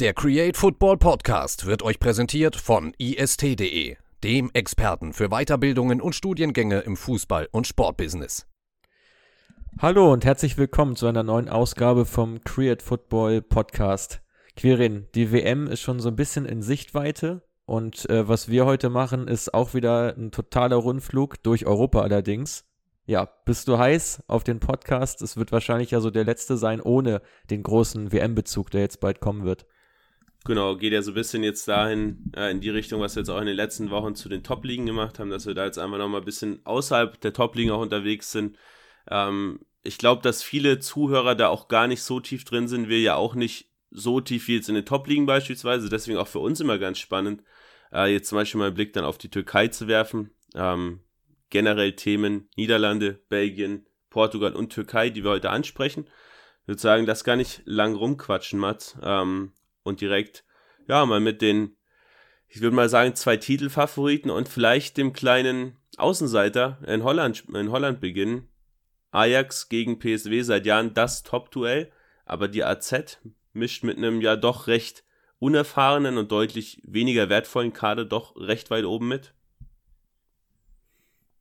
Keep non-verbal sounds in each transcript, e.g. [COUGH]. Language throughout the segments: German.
Der Create Football Podcast wird euch präsentiert von ist.de, dem Experten für Weiterbildungen und Studiengänge im Fußball- und Sportbusiness. Hallo und herzlich willkommen zu einer neuen Ausgabe vom Create Football Podcast. Quirin, die WM ist schon so ein bisschen in Sichtweite und äh, was wir heute machen, ist auch wieder ein totaler Rundflug durch Europa allerdings. Ja, bist du heiß auf den Podcast? Es wird wahrscheinlich ja so der letzte sein ohne den großen WM-Bezug, der jetzt bald kommen wird. Genau, geht ja so ein bisschen jetzt dahin, äh, in die Richtung, was wir jetzt auch in den letzten Wochen zu den Top-Ligen gemacht haben, dass wir da jetzt einfach nochmal ein bisschen außerhalb der Top-Ligen auch unterwegs sind. Ähm, ich glaube, dass viele Zuhörer da auch gar nicht so tief drin sind, wir ja auch nicht so tief wie jetzt in den Top-Ligen beispielsweise, deswegen auch für uns immer ganz spannend, äh, jetzt zum Beispiel mal einen Blick dann auf die Türkei zu werfen. Ähm, generell Themen Niederlande, Belgien, Portugal und Türkei, die wir heute ansprechen. Ich würde sagen, das gar nicht lang rumquatschen, Mats. Ähm, und direkt, ja, mal mit den, ich würde mal sagen, zwei Titelfavoriten und vielleicht dem kleinen Außenseiter in Holland, in Holland beginnen. Ajax gegen PSW seit Jahren das Top-Duell, aber die AZ mischt mit einem ja doch recht unerfahrenen und deutlich weniger wertvollen Kader doch recht weit oben mit.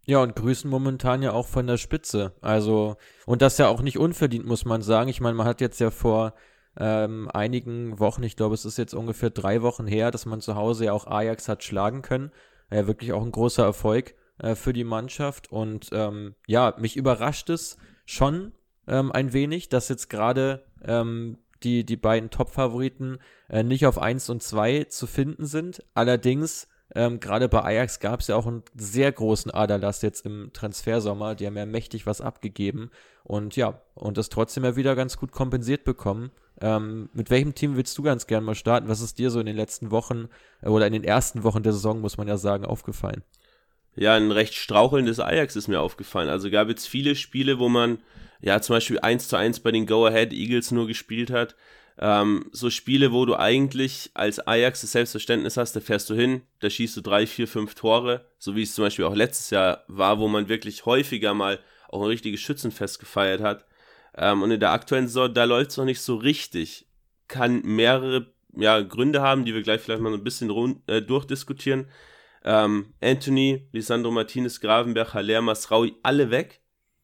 Ja, und grüßen momentan ja auch von der Spitze. Also, und das ja auch nicht unverdient, muss man sagen. Ich meine, man hat jetzt ja vor ähm, einigen Wochen, ich glaube, es ist jetzt ungefähr drei Wochen her, dass man zu Hause ja auch Ajax hat schlagen können. Ja, wirklich auch ein großer Erfolg äh, für die Mannschaft. Und ähm, ja, mich überrascht es schon ähm, ein wenig, dass jetzt gerade ähm, die, die beiden Top-Favoriten äh, nicht auf 1 und 2 zu finden sind. Allerdings, ähm, gerade bei Ajax gab es ja auch einen sehr großen Aderlass jetzt im Transfersommer. Die haben ja mächtig was abgegeben. Und ja, und das trotzdem ja wieder ganz gut kompensiert bekommen. Ähm, mit welchem Team willst du ganz gern mal starten? Was ist dir so in den letzten Wochen äh, oder in den ersten Wochen der Saison, muss man ja sagen, aufgefallen? Ja, ein recht strauchelndes Ajax ist mir aufgefallen. Also gab es viele Spiele, wo man ja zum Beispiel 1 zu 1 bei den Go-Ahead Eagles nur gespielt hat. Ähm, so Spiele, wo du eigentlich als Ajax das Selbstverständnis hast, da fährst du hin, da schießt du drei, vier, fünf Tore, so wie es zum Beispiel auch letztes Jahr war, wo man wirklich häufiger mal auch ein richtiges Schützenfest gefeiert hat. Ähm, und in der aktuellen Saison, da läuft es noch nicht so richtig. Kann mehrere ja, Gründe haben, die wir gleich vielleicht mal ein bisschen rund, äh, durchdiskutieren. Ähm, Anthony, Lisandro Martinez, Gravenberg, Haller, Masraui, alle weg.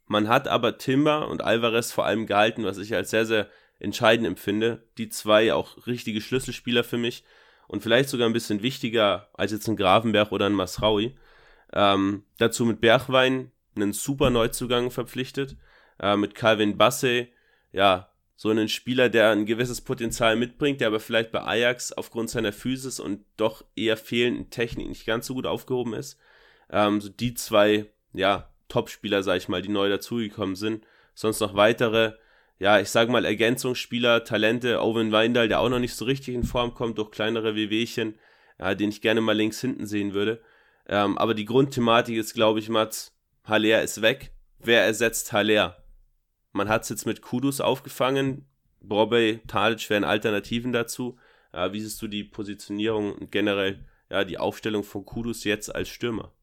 Man hat aber Timber und Alvarez vor allem gehalten, was ich als sehr, sehr entscheidend empfinde. Die zwei auch richtige Schlüsselspieler für mich und vielleicht sogar ein bisschen wichtiger als jetzt ein Gravenberg oder ein Masraui. Ähm, dazu mit Bergwein einen super Neuzugang verpflichtet äh, mit Calvin Basse, ja, so einen Spieler, der ein gewisses Potenzial mitbringt, der aber vielleicht bei Ajax aufgrund seiner Physis und doch eher fehlenden Technik nicht ganz so gut aufgehoben ist. Ähm, so die zwei, ja, Top-Spieler, sag ich mal, die neu dazugekommen sind. Sonst noch weitere, ja, ich sag mal Ergänzungsspieler, Talente, Owen Weindal, der auch noch nicht so richtig in Form kommt, durch kleinere Wehwehchen, ja, den ich gerne mal links hinten sehen würde. Ähm, aber die Grundthematik ist, glaube ich, Mats, Haller ist weg. Wer ersetzt Haller? Man hat es jetzt mit Kudus aufgefangen. Borbey, Tadic wären Alternativen dazu. Äh, wie siehst du die Positionierung und generell ja, die Aufstellung von Kudus jetzt als Stürmer?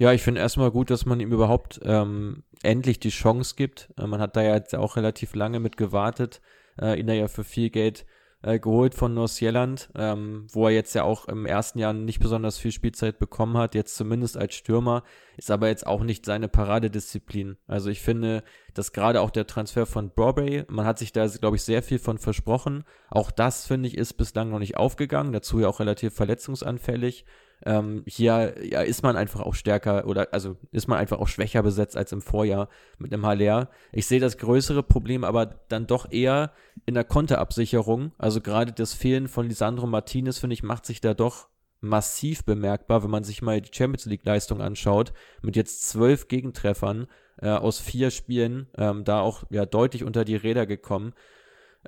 Ja, ich finde erstmal gut, dass man ihm überhaupt ähm, endlich die Chance gibt. Äh, man hat da ja jetzt auch relativ lange mit gewartet, äh, ihn da ja für viel Geld äh, geholt von Nordsjelland, ähm, wo er jetzt ja auch im ersten Jahr nicht besonders viel Spielzeit bekommen hat, jetzt zumindest als Stürmer, ist aber jetzt auch nicht seine Paradedisziplin. Also ich finde, dass gerade auch der Transfer von Broadway, man hat sich da, glaube ich, sehr viel von versprochen. Auch das, finde ich, ist bislang noch nicht aufgegangen, dazu ja auch relativ verletzungsanfällig. Ähm, hier ja, ist man einfach auch stärker oder also ist man einfach auch schwächer besetzt als im Vorjahr mit einem Haller. Ich sehe das größere Problem aber dann doch eher in der Konterabsicherung. Also gerade das Fehlen von Lisandro Martinez, finde ich, macht sich da doch massiv bemerkbar, wenn man sich mal die Champions League-Leistung anschaut, mit jetzt zwölf Gegentreffern äh, aus vier Spielen, ähm, da auch ja deutlich unter die Räder gekommen.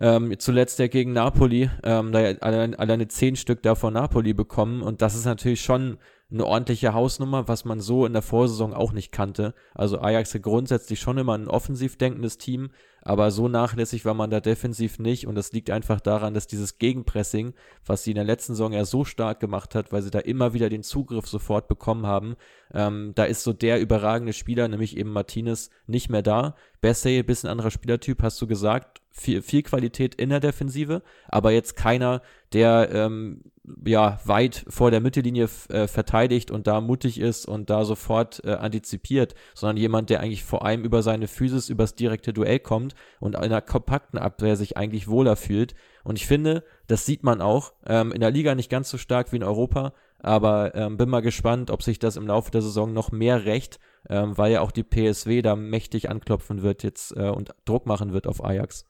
Ähm, zuletzt ja gegen Napoli, ähm, da alleine, alleine zehn Stück da von Napoli bekommen und das ist natürlich schon eine ordentliche Hausnummer, was man so in der Vorsaison auch nicht kannte. Also Ajax ist grundsätzlich schon immer ein offensiv denkendes Team, aber so nachlässig war man da defensiv nicht und das liegt einfach daran, dass dieses Gegenpressing, was sie in der letzten Saison ja so stark gemacht hat, weil sie da immer wieder den Zugriff sofort bekommen haben, ähm, da ist so der überragende Spieler, nämlich eben Martinez, nicht mehr da. Bessay, bisschen anderer Spielertyp, hast du gesagt, viel, viel Qualität in der Defensive, aber jetzt keiner, der ähm, ja weit vor der Mittellinie äh, verteidigt und da mutig ist und da sofort äh, antizipiert, sondern jemand, der eigentlich vor allem über seine Physis, übers direkte Duell kommt und in einer kompakten Abwehr sich eigentlich wohler fühlt. Und ich finde, das sieht man auch ähm, in der Liga nicht ganz so stark wie in Europa, aber ähm, bin mal gespannt, ob sich das im Laufe der Saison noch mehr rächt, ähm, weil ja auch die PSW da mächtig anklopfen wird jetzt äh, und Druck machen wird auf Ajax.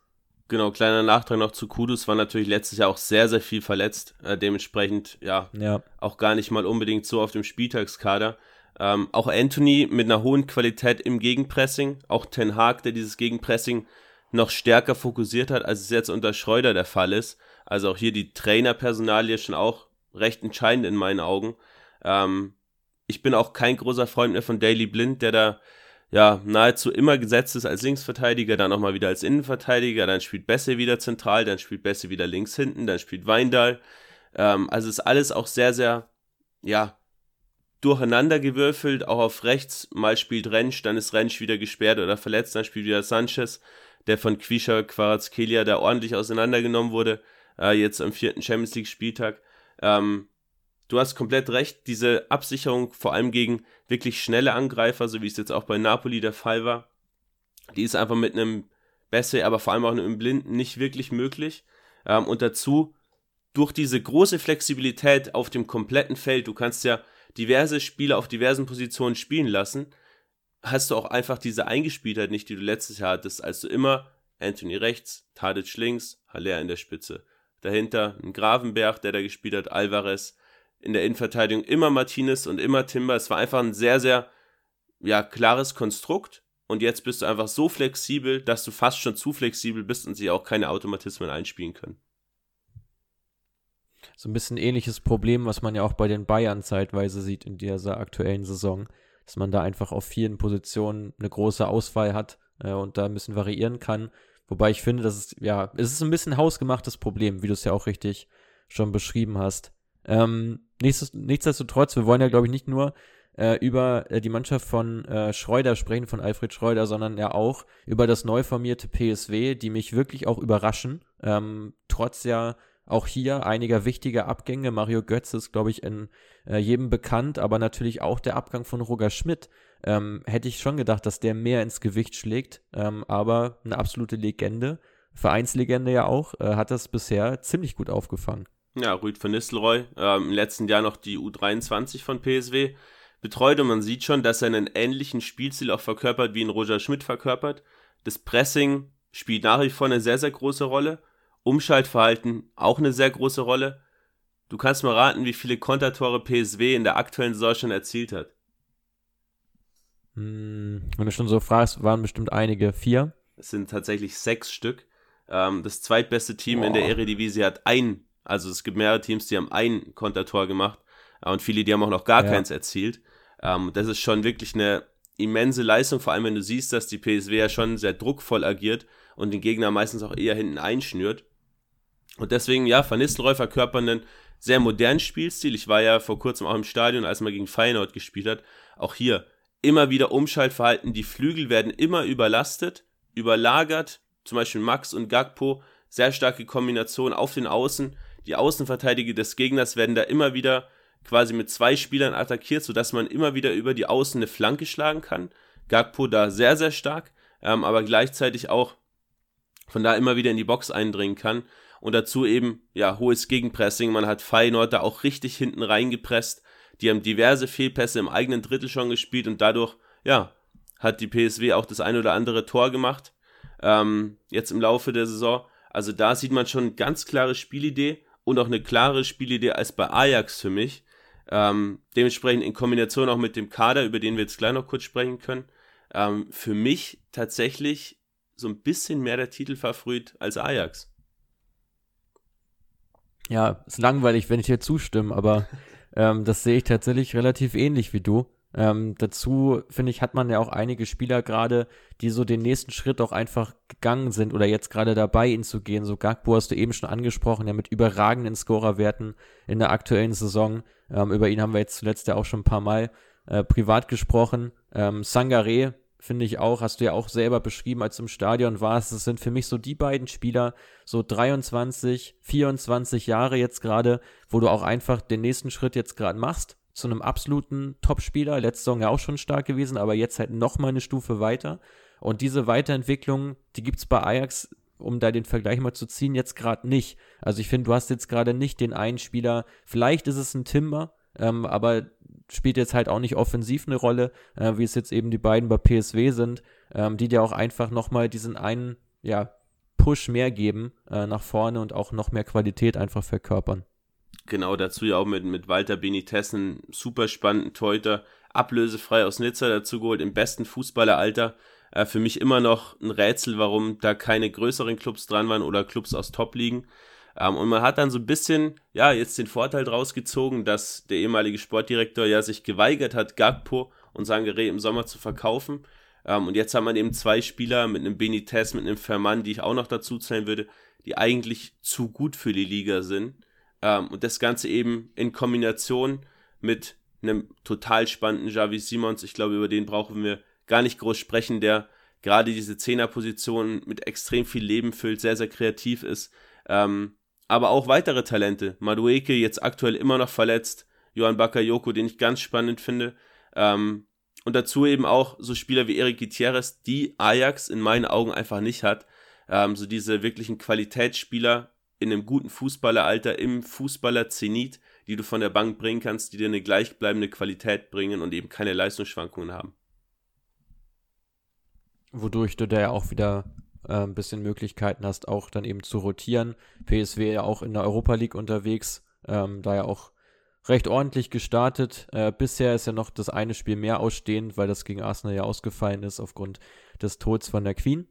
Genau, kleiner Nachtrag noch zu Kudus, war natürlich letztes Jahr auch sehr, sehr viel verletzt. Äh, dementsprechend, ja, ja, auch gar nicht mal unbedingt so auf dem Spieltagskader. Ähm, auch Anthony mit einer hohen Qualität im Gegenpressing, auch Ten Hag, der dieses Gegenpressing noch stärker fokussiert hat, als es jetzt unter Schreuder der Fall ist. Also auch hier die Trainerpersonalie schon auch recht entscheidend in meinen Augen. Ähm, ich bin auch kein großer Freund mehr von Daily Blind, der da ja nahezu immer gesetzt ist als Linksverteidiger, dann nochmal wieder als Innenverteidiger, dann spielt Besse wieder zentral, dann spielt Besse wieder links hinten, dann spielt Weindal. Ähm, also ist alles auch sehr, sehr, ja, durcheinander gewürfelt, auch auf rechts. Mal spielt Rentsch, dann ist Rentsch wieder gesperrt oder verletzt, dann spielt wieder Sanchez, der von Quisha Quarazkelia da ordentlich auseinandergenommen wurde, äh, jetzt am vierten Champions League Spieltag. Ähm, du hast komplett recht, diese Absicherung vor allem gegen wirklich schnelle Angreifer, so wie es jetzt auch bei Napoli der Fall war, die ist einfach mit einem Besse, aber vor allem auch einem Blinden nicht wirklich möglich. Ähm, und dazu, durch diese große Flexibilität auf dem kompletten Feld, du kannst ja diverse Spieler auf diversen Positionen spielen lassen, hast du auch einfach diese Eingespieltheit nicht, die du letztes Jahr hattest, als du immer Anthony rechts, Tadic links, Haller in der Spitze. Dahinter ein Gravenberg, der da gespielt hat, Alvarez. In der Innenverteidigung immer Martinez und immer Timber. Es war einfach ein sehr, sehr ja, klares Konstrukt. Und jetzt bist du einfach so flexibel, dass du fast schon zu flexibel bist und sie auch keine Automatismen einspielen können. So ein bisschen ähnliches Problem, was man ja auch bei den Bayern zeitweise sieht in dieser aktuellen Saison, dass man da einfach auf vielen Positionen eine große Auswahl hat äh, und da ein bisschen variieren kann. Wobei ich finde, das ist, ja, es ist ein bisschen hausgemachtes Problem, wie du es ja auch richtig schon beschrieben hast. Ähm, nichtsdestotrotz, wir wollen ja, glaube ich, nicht nur äh, über äh, die Mannschaft von äh, Schreuder sprechen, von Alfred Schreuder, sondern ja auch über das neu formierte PSW, die mich wirklich auch überraschen. Ähm, trotz ja auch hier einiger wichtiger Abgänge. Mario Götz ist, glaube ich, in äh, jedem bekannt, aber natürlich auch der Abgang von Roger Schmidt. Ähm, hätte ich schon gedacht, dass der mehr ins Gewicht schlägt, ähm, aber eine absolute Legende, Vereinslegende ja auch, äh, hat das bisher ziemlich gut aufgefangen. Ja, Rüd von Nistelrooy, ähm, im letzten Jahr noch die U23 von PSW betreut und man sieht schon, dass er einen ähnlichen Spielstil auch verkörpert, wie ihn Roger Schmidt verkörpert. Das Pressing spielt nach wie vor eine sehr, sehr große Rolle. Umschaltverhalten auch eine sehr große Rolle. Du kannst mal raten, wie viele Kontertore PSW in der aktuellen Saison schon erzielt hat. Hm, wenn du schon so fragst, waren bestimmt einige. Vier? Es sind tatsächlich sechs Stück. Ähm, das zweitbeste Team Boah. in der Eredivisie hat ein, also es gibt mehrere Teams, die haben ein Kontertor gemacht äh, und viele, die haben auch noch gar ja. keins erzielt. Ähm, das ist schon wirklich eine immense Leistung, vor allem wenn du siehst, dass die PSW ja schon sehr druckvoll agiert und den Gegner meistens auch eher hinten einschnürt. Und deswegen, ja, Van Nistelrooy verkörpern einen sehr modernen Spielstil. Ich war ja vor kurzem auch im Stadion, als man gegen Feyenoord gespielt hat. Auch hier immer wieder Umschaltverhalten. Die Flügel werden immer überlastet, überlagert. Zum Beispiel Max und Gagpo. Sehr starke Kombination auf den Außen. Die Außenverteidiger des Gegners werden da immer wieder quasi mit zwei Spielern attackiert, sodass man immer wieder über die Außen eine Flanke schlagen kann. Gagpo da sehr, sehr stark, ähm, aber gleichzeitig auch von da immer wieder in die Box eindringen kann. Und dazu eben, ja, hohes Gegenpressing. Man hat Feyenoord da auch richtig hinten reingepresst. Die haben diverse Fehlpässe im eigenen Drittel schon gespielt und dadurch, ja, hat die PSW auch das ein oder andere Tor gemacht. Ähm, jetzt im Laufe der Saison. Also da sieht man schon ganz klare Spielidee und auch eine klare Spielidee als bei Ajax für mich. Ähm, dementsprechend in Kombination auch mit dem Kader, über den wir jetzt gleich noch kurz sprechen können. Ähm, für mich tatsächlich so ein bisschen mehr der Titelfavorit als Ajax ja, ist langweilig, wenn ich dir zustimme, aber [LAUGHS] ähm, das sehe ich tatsächlich relativ ähnlich wie du. Ähm, dazu, finde ich, hat man ja auch einige Spieler gerade, die so den nächsten Schritt auch einfach gegangen sind oder jetzt gerade dabei, ihn zu gehen. So Gagbo hast du eben schon angesprochen, ja mit überragenden Scorerwerten in der aktuellen Saison. Ähm, über ihn haben wir jetzt zuletzt ja auch schon ein paar Mal äh, privat gesprochen. Ähm, Sangare finde ich auch, hast du ja auch selber beschrieben, als du im Stadion warst. Das sind für mich so die beiden Spieler, so 23, 24 Jahre jetzt gerade, wo du auch einfach den nächsten Schritt jetzt gerade machst zu einem absoluten Topspieler. Letzte Saison ja auch schon stark gewesen, aber jetzt halt noch mal eine Stufe weiter. Und diese Weiterentwicklung, die gibt es bei Ajax, um da den Vergleich mal zu ziehen, jetzt gerade nicht. Also ich finde, du hast jetzt gerade nicht den einen Spieler, vielleicht ist es ein Timber, ähm, aber spielt jetzt halt auch nicht offensiv eine Rolle, äh, wie es jetzt eben die beiden bei PSW sind, ähm, die dir auch einfach nochmal diesen einen, ja, Push mehr geben äh, nach vorne und auch noch mehr Qualität einfach verkörpern. Genau, dazu ja auch mit, mit Walter Benitez, einen super spannenden Teuter, ablösefrei aus Nizza dazu geholt, im besten Fußballeralter. Äh, für mich immer noch ein Rätsel, warum da keine größeren Clubs dran waren oder Clubs aus Top-Ligen. Ähm, und man hat dann so ein bisschen, ja, jetzt den Vorteil draus gezogen, dass der ehemalige Sportdirektor ja sich geweigert hat, Gagpo und Sangare im Sommer zu verkaufen. Ähm, und jetzt hat man eben zwei Spieler mit einem Benitez, mit einem Ferman, die ich auch noch dazu zählen würde, die eigentlich zu gut für die Liga sind. Ähm, und das Ganze eben in Kombination mit einem total spannenden Javi Simons. Ich glaube, über den brauchen wir gar nicht groß sprechen, der gerade diese Zehnerposition mit extrem viel Leben füllt, sehr, sehr kreativ ist. Ähm, aber auch weitere Talente. Madueke jetzt aktuell immer noch verletzt. Johann Bakayoko, den ich ganz spannend finde. Ähm, und dazu eben auch so Spieler wie Eric Gutierrez, die Ajax in meinen Augen einfach nicht hat. Ähm, so diese wirklichen Qualitätsspieler in einem guten Fußballeralter, im Fußballer-Zenit, die du von der Bank bringen kannst, die dir eine gleichbleibende Qualität bringen und eben keine Leistungsschwankungen haben. Wodurch du da ja auch wieder äh, ein bisschen Möglichkeiten hast, auch dann eben zu rotieren. PSW ja auch in der Europa League unterwegs, ähm, da ja auch recht ordentlich gestartet. Äh, bisher ist ja noch das eine Spiel mehr ausstehend, weil das gegen Arsenal ja ausgefallen ist aufgrund des Todes von der Queen.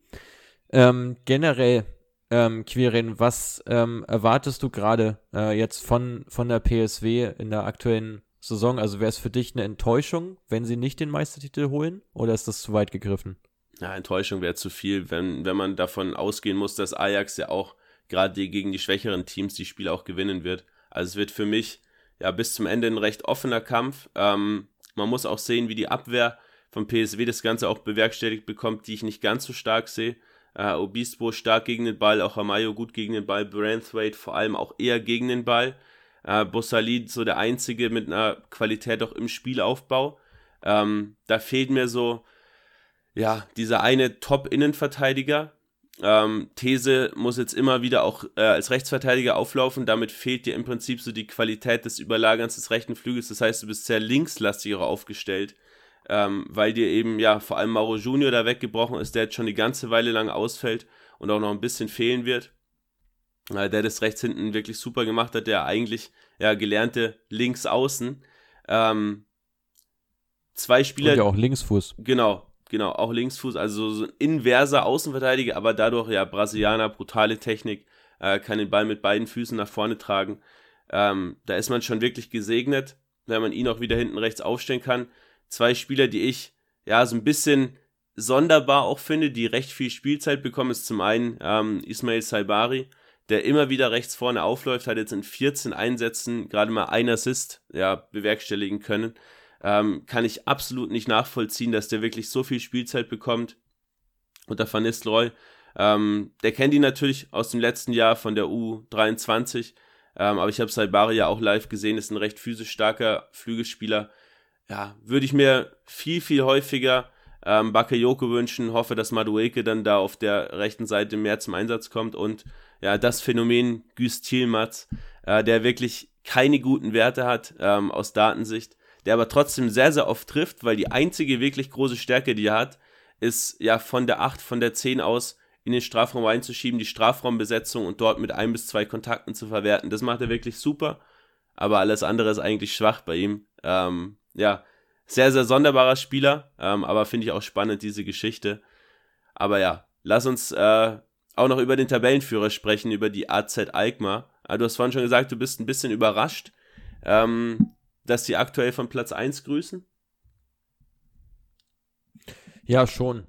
Ähm, generell, ähm, Quirin, was ähm, erwartest du gerade äh, jetzt von, von der PSW in der aktuellen Saison? Also wäre es für dich eine Enttäuschung, wenn sie nicht den Meistertitel holen? Oder ist das zu weit gegriffen? ja, Enttäuschung wäre zu viel, wenn, wenn man davon ausgehen muss, dass Ajax ja auch gerade gegen die schwächeren Teams die Spiele auch gewinnen wird. Also es wird für mich ja bis zum Ende ein recht offener Kampf. Ähm, man muss auch sehen, wie die Abwehr von PSW das Ganze auch bewerkstelligt bekommt, die ich nicht ganz so stark sehe. Äh, Obispo stark gegen den Ball, auch Amayo gut gegen den Ball, Branthwaite vor allem auch eher gegen den Ball. Äh, Bussalid so der Einzige mit einer Qualität auch im Spielaufbau. Ähm, da fehlt mir so ja, dieser eine Top-Innenverteidiger. Ähm, These muss jetzt immer wieder auch äh, als Rechtsverteidiger auflaufen. Damit fehlt dir im Prinzip so die Qualität des Überlagerns des rechten Flügels. Das heißt, du bist sehr linkslastiger aufgestellt, ähm, weil dir eben ja vor allem Mauro Junior da weggebrochen ist, der jetzt schon die ganze Weile lang ausfällt und auch noch ein bisschen fehlen wird. Äh, der das rechts hinten wirklich super gemacht hat, der eigentlich ja gelernte Linksaußen. Ähm, zwei Spieler. Und ja auch Linksfuß. Genau, Genau, auch Linksfuß, also so ein inverser Außenverteidiger, aber dadurch ja Brasilianer, brutale Technik, äh, kann den Ball mit beiden Füßen nach vorne tragen. Ähm, da ist man schon wirklich gesegnet, wenn man ihn auch wieder hinten rechts aufstellen kann. Zwei Spieler, die ich ja so ein bisschen sonderbar auch finde, die recht viel Spielzeit bekommen, ist zum einen ähm, Ismail Saibari, der immer wieder rechts vorne aufläuft, hat jetzt in 14 Einsätzen gerade mal ein Assist ja, bewerkstelligen können ähm, kann ich absolut nicht nachvollziehen, dass der wirklich so viel Spielzeit bekommt unter Van Nistelrooy. Ähm, der kennt ihn natürlich aus dem letzten Jahr von der U23, ähm, aber ich habe Saibari ja auch live gesehen, ist ein recht physisch starker Flügelspieler. Ja, würde ich mir viel, viel häufiger ähm, Bakayoko wünschen, hoffe, dass Madueke dann da auf der rechten Seite mehr zum Einsatz kommt und ja, das Phänomen Güst Thielmatz, äh, der wirklich keine guten Werte hat ähm, aus Datensicht, der aber trotzdem sehr, sehr oft trifft, weil die einzige wirklich große Stärke, die er hat, ist ja von der 8, von der 10 aus in den Strafraum reinzuschieben, die Strafraumbesetzung und dort mit ein bis zwei Kontakten zu verwerten. Das macht er wirklich super, aber alles andere ist eigentlich schwach bei ihm. Ähm, ja, sehr, sehr sonderbarer Spieler, ähm, aber finde ich auch spannend, diese Geschichte. Aber ja, lass uns äh, auch noch über den Tabellenführer sprechen, über die AZ Alkmaar. Ah, du hast vorhin schon gesagt, du bist ein bisschen überrascht. Ähm, dass sie aktuell von Platz 1 grüßen? Ja, schon.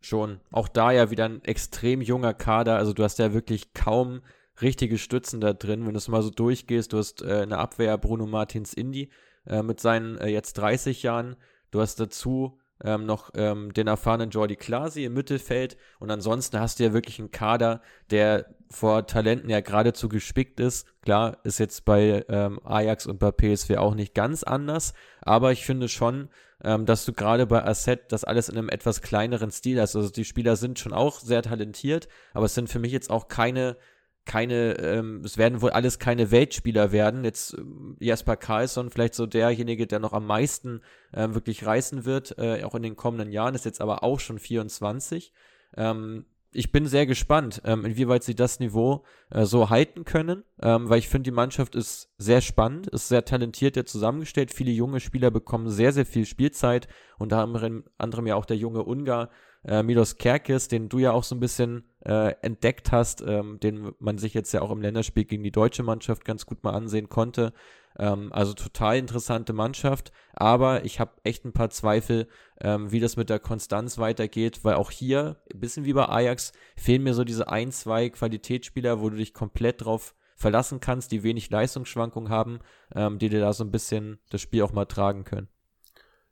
Schon. Auch da ja wieder ein extrem junger Kader. Also du hast ja wirklich kaum richtige Stützen da drin. Wenn du es mal so durchgehst, du hast äh, eine Abwehr Bruno Martins Indy äh, mit seinen äh, jetzt 30 Jahren. Du hast dazu ähm, noch ähm, den erfahrenen Jordi Klasi im Mittelfeld und ansonsten hast du ja wirklich einen Kader, der vor Talenten ja geradezu gespickt ist. Klar, ist jetzt bei ähm, Ajax und bei PSV auch nicht ganz anders, aber ich finde schon, ähm, dass du gerade bei Asset das alles in einem etwas kleineren Stil hast. Also die Spieler sind schon auch sehr talentiert, aber es sind für mich jetzt auch keine keine, ähm, es werden wohl alles keine Weltspieler werden. Jetzt ähm, Jasper Carlsson vielleicht so derjenige, der noch am meisten äh, wirklich reißen wird, äh, auch in den kommenden Jahren, ist jetzt aber auch schon 24. Ähm, ich bin sehr gespannt, ähm, inwieweit sie das Niveau äh, so halten können, ähm, weil ich finde, die Mannschaft ist sehr spannend, ist sehr talentiert ja zusammengestellt. Viele junge Spieler bekommen sehr, sehr viel Spielzeit, unter anderem ja auch der junge Ungar äh, Milos Kerkes, den du ja auch so ein bisschen äh, entdeckt hast, ähm, den man sich jetzt ja auch im Länderspiel gegen die deutsche Mannschaft ganz gut mal ansehen konnte. Ähm, also total interessante Mannschaft, aber ich habe echt ein paar Zweifel, ähm, wie das mit der Konstanz weitergeht, weil auch hier, ein bisschen wie bei Ajax, fehlen mir so diese ein, zwei Qualitätsspieler, wo du dich komplett drauf verlassen kannst, die wenig Leistungsschwankungen haben, ähm, die dir da so ein bisschen das Spiel auch mal tragen können.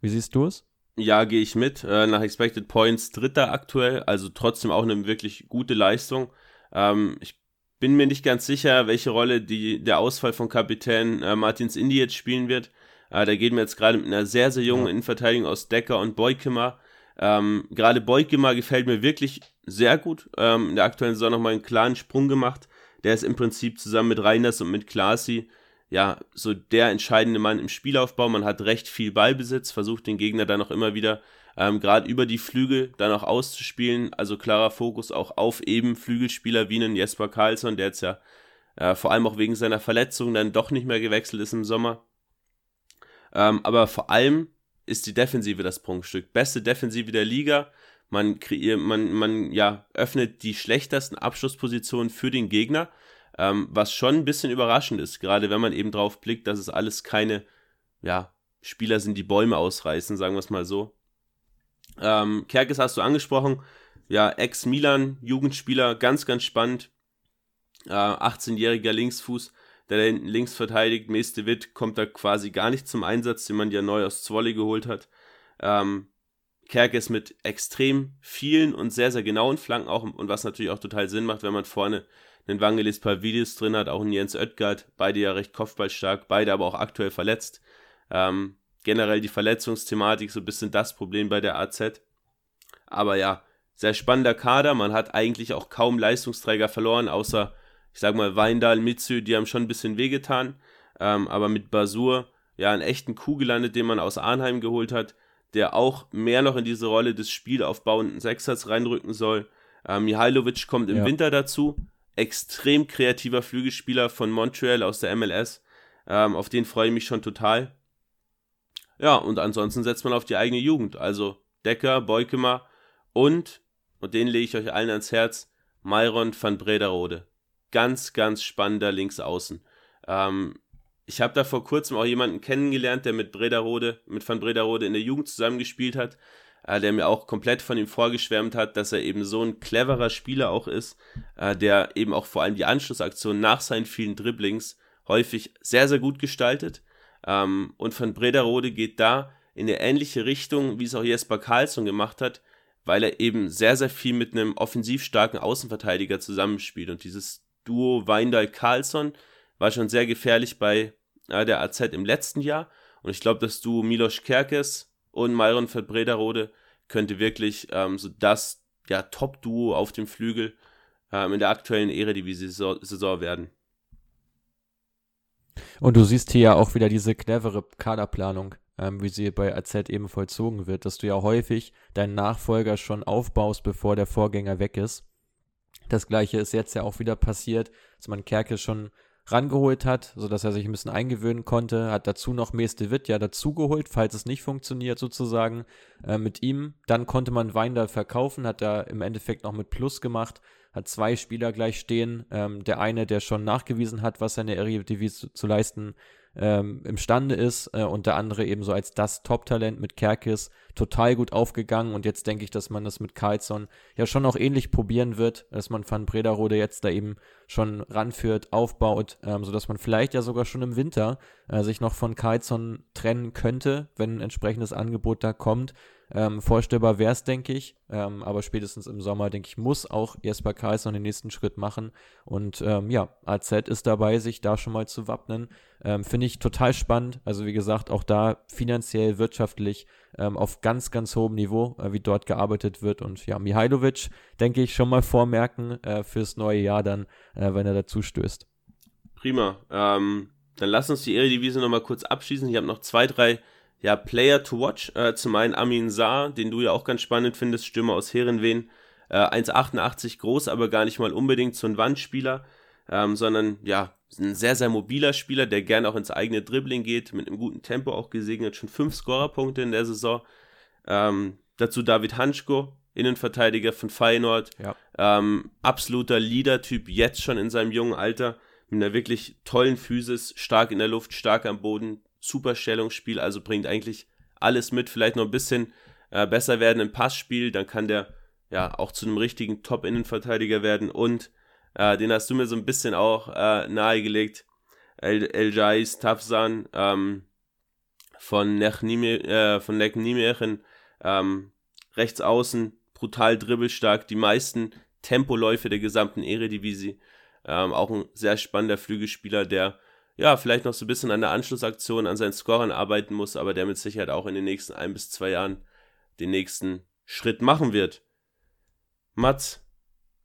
Wie siehst du es? Ja, gehe ich mit. Äh, nach Expected Points dritter aktuell, also trotzdem auch eine wirklich gute Leistung. Ähm, ich bin mir nicht ganz sicher, welche Rolle die, der Ausfall von Kapitän äh, Martins Indy jetzt spielen wird. Äh, da gehen wir jetzt gerade mit einer sehr, sehr jungen ja. Innenverteidigung aus Decker und Beukemar. Ähm, gerade Beukemar gefällt mir wirklich sehr gut. Ähm, in der aktuellen Saison nochmal einen klaren Sprung gemacht. Der ist im Prinzip zusammen mit Reiners und mit Klasi ja, so der entscheidende Mann im Spielaufbau. Man hat recht viel Ballbesitz, versucht den Gegner dann auch immer wieder ähm, gerade über die Flügel dann auch auszuspielen. Also klarer Fokus auch auf eben Flügelspieler wie einen Jesper Karlsson, der jetzt ja äh, vor allem auch wegen seiner Verletzung dann doch nicht mehr gewechselt ist im Sommer. Ähm, aber vor allem ist die Defensive das Prunkstück. Beste Defensive der Liga. Man kreiert, man, man ja, öffnet die schlechtesten Abschlusspositionen für den Gegner ähm, was schon ein bisschen überraschend ist, gerade wenn man eben drauf blickt, dass es alles keine, ja, Spieler sind, die Bäume ausreißen, sagen wir es mal so. Ähm, Kerkes hast du angesprochen, ja, Ex-Milan-Jugendspieler, ganz, ganz spannend. Äh, 18-jähriger Linksfuß, der da hinten links verteidigt. Meste Witt kommt da quasi gar nicht zum Einsatz, den man ja neu aus Zwolle geholt hat. Ähm, Kerkes mit extrem vielen und sehr, sehr genauen Flanken auch und was natürlich auch total Sinn macht, wenn man vorne einen Vangelis Pavidis drin hat, auch einen Jens Oetgard, beide ja recht kopfballstark, beide aber auch aktuell verletzt. Ähm, generell die Verletzungsthematik so ein bisschen das Problem bei der AZ. Aber ja, sehr spannender Kader. Man hat eigentlich auch kaum Leistungsträger verloren, außer, ich sag mal, Weindal, Mitsu, die haben schon ein bisschen wehgetan. Ähm, aber mit Basur, ja, einen echten Kuh gelandet, den man aus Arnheim geholt hat, der auch mehr noch in diese Rolle des spielaufbauenden Sechsers reinrücken soll. Ähm, Mihailovic kommt im ja. Winter dazu, extrem kreativer Flügelspieler von Montreal aus der MLS. Ähm, auf den freue ich mich schon total. Ja, und ansonsten setzt man auf die eigene Jugend. Also Decker, Beukema und, und den lege ich euch allen ans Herz, Myron van Brederode. Ganz, ganz spannender Linksaußen. Ähm, ich habe da vor kurzem auch jemanden kennengelernt, der mit Brederode, mit Van Brederode in der Jugend zusammengespielt hat der mir auch komplett von ihm vorgeschwärmt hat, dass er eben so ein cleverer Spieler auch ist, äh, der eben auch vor allem die Anschlussaktion nach seinen vielen Dribblings häufig sehr, sehr gut gestaltet. Ähm, und von Brederode geht da in eine ähnliche Richtung, wie es auch Jesper Karlsson gemacht hat, weil er eben sehr, sehr viel mit einem offensiv starken Außenverteidiger zusammenspielt. Und dieses Duo Weindal-Karlsson war schon sehr gefährlich bei äh, der AZ im letzten Jahr. Und ich glaube, das Duo Milos Kerkes und Myron Brederode könnte wirklich ähm, so das ja, Top-Duo auf dem Flügel ähm, in der aktuellen Eredivisie-Saison werden. Und du siehst hier ja auch wieder diese clevere Kaderplanung, ähm, wie sie bei AZ eben vollzogen wird, dass du ja häufig deinen Nachfolger schon aufbaust, bevor der Vorgänger weg ist. Das gleiche ist jetzt ja auch wieder passiert, dass man Kerke schon rangeholt hat, sodass er sich ein bisschen eingewöhnen konnte. Hat dazu noch Meste Witt ja dazugeholt, falls es nicht funktioniert sozusagen äh, mit ihm. Dann konnte man Weindal verkaufen, hat er im Endeffekt noch mit Plus gemacht, hat zwei Spieler gleich stehen. Ähm, der eine, der schon nachgewiesen hat, was seine Eredivisie zu, zu leisten ähm, imstande ist äh, und der andere eben so als das Top-Talent mit Kerkis total gut aufgegangen und jetzt denke ich, dass man das mit Carlson ja schon auch ähnlich probieren wird, dass man Van Brederode jetzt da eben schon ranführt, aufbaut, ähm, sodass man vielleicht ja sogar schon im Winter äh, sich noch von Carlson trennen könnte, wenn ein entsprechendes Angebot da kommt. Ähm, vorstellbar wäre es, denke ich. Ähm, aber spätestens im Sommer, denke ich, muss auch Jesper Kais noch den nächsten Schritt machen. Und ähm, ja, AZ ist dabei, sich da schon mal zu wappnen. Ähm, Finde ich total spannend. Also wie gesagt, auch da finanziell, wirtschaftlich ähm, auf ganz, ganz hohem Niveau, äh, wie dort gearbeitet wird. Und ja, Mihailovic, denke ich, schon mal vormerken äh, fürs neue Jahr dann, äh, wenn er dazu stößt. Prima. Ähm, dann lass uns die Eredivisie nochmal kurz abschließen. Ich habe noch zwei, drei ja, Player to watch. Äh, zum einen Amin Saar, den du ja auch ganz spannend findest, Stürmer aus Herenveen. Äh, 1,88 groß, aber gar nicht mal unbedingt so ein Wandspieler, ähm, sondern ja, ein sehr, sehr mobiler Spieler, der gerne auch ins eigene Dribbling geht, mit einem guten Tempo auch gesegnet, schon fünf Scorerpunkte in der Saison. Ähm, dazu David Hanschko, Innenverteidiger von Feyenoord. Ja. Ähm, absoluter Leader-Typ, jetzt schon in seinem jungen Alter, mit einer wirklich tollen Physis, stark in der Luft, stark am Boden, super Stellungsspiel, also bringt eigentlich alles mit, vielleicht noch ein bisschen äh, besser werden im Passspiel, dann kann der ja auch zu einem richtigen Top-Innenverteidiger werden. Und äh, den hast du mir so ein bisschen auch äh, nahegelegt, El, El Jais Tafsan ähm, von Nech äh, von Nijmegen, ähm, rechts außen, brutal dribbelstark, die meisten Tempoläufe der gesamten Eredivisie, ähm, auch ein sehr spannender Flügelspieler, der ja, vielleicht noch so ein bisschen an der Anschlussaktion, an seinen Scorern arbeiten muss, aber der mit Sicherheit auch in den nächsten ein bis zwei Jahren den nächsten Schritt machen wird. Mats,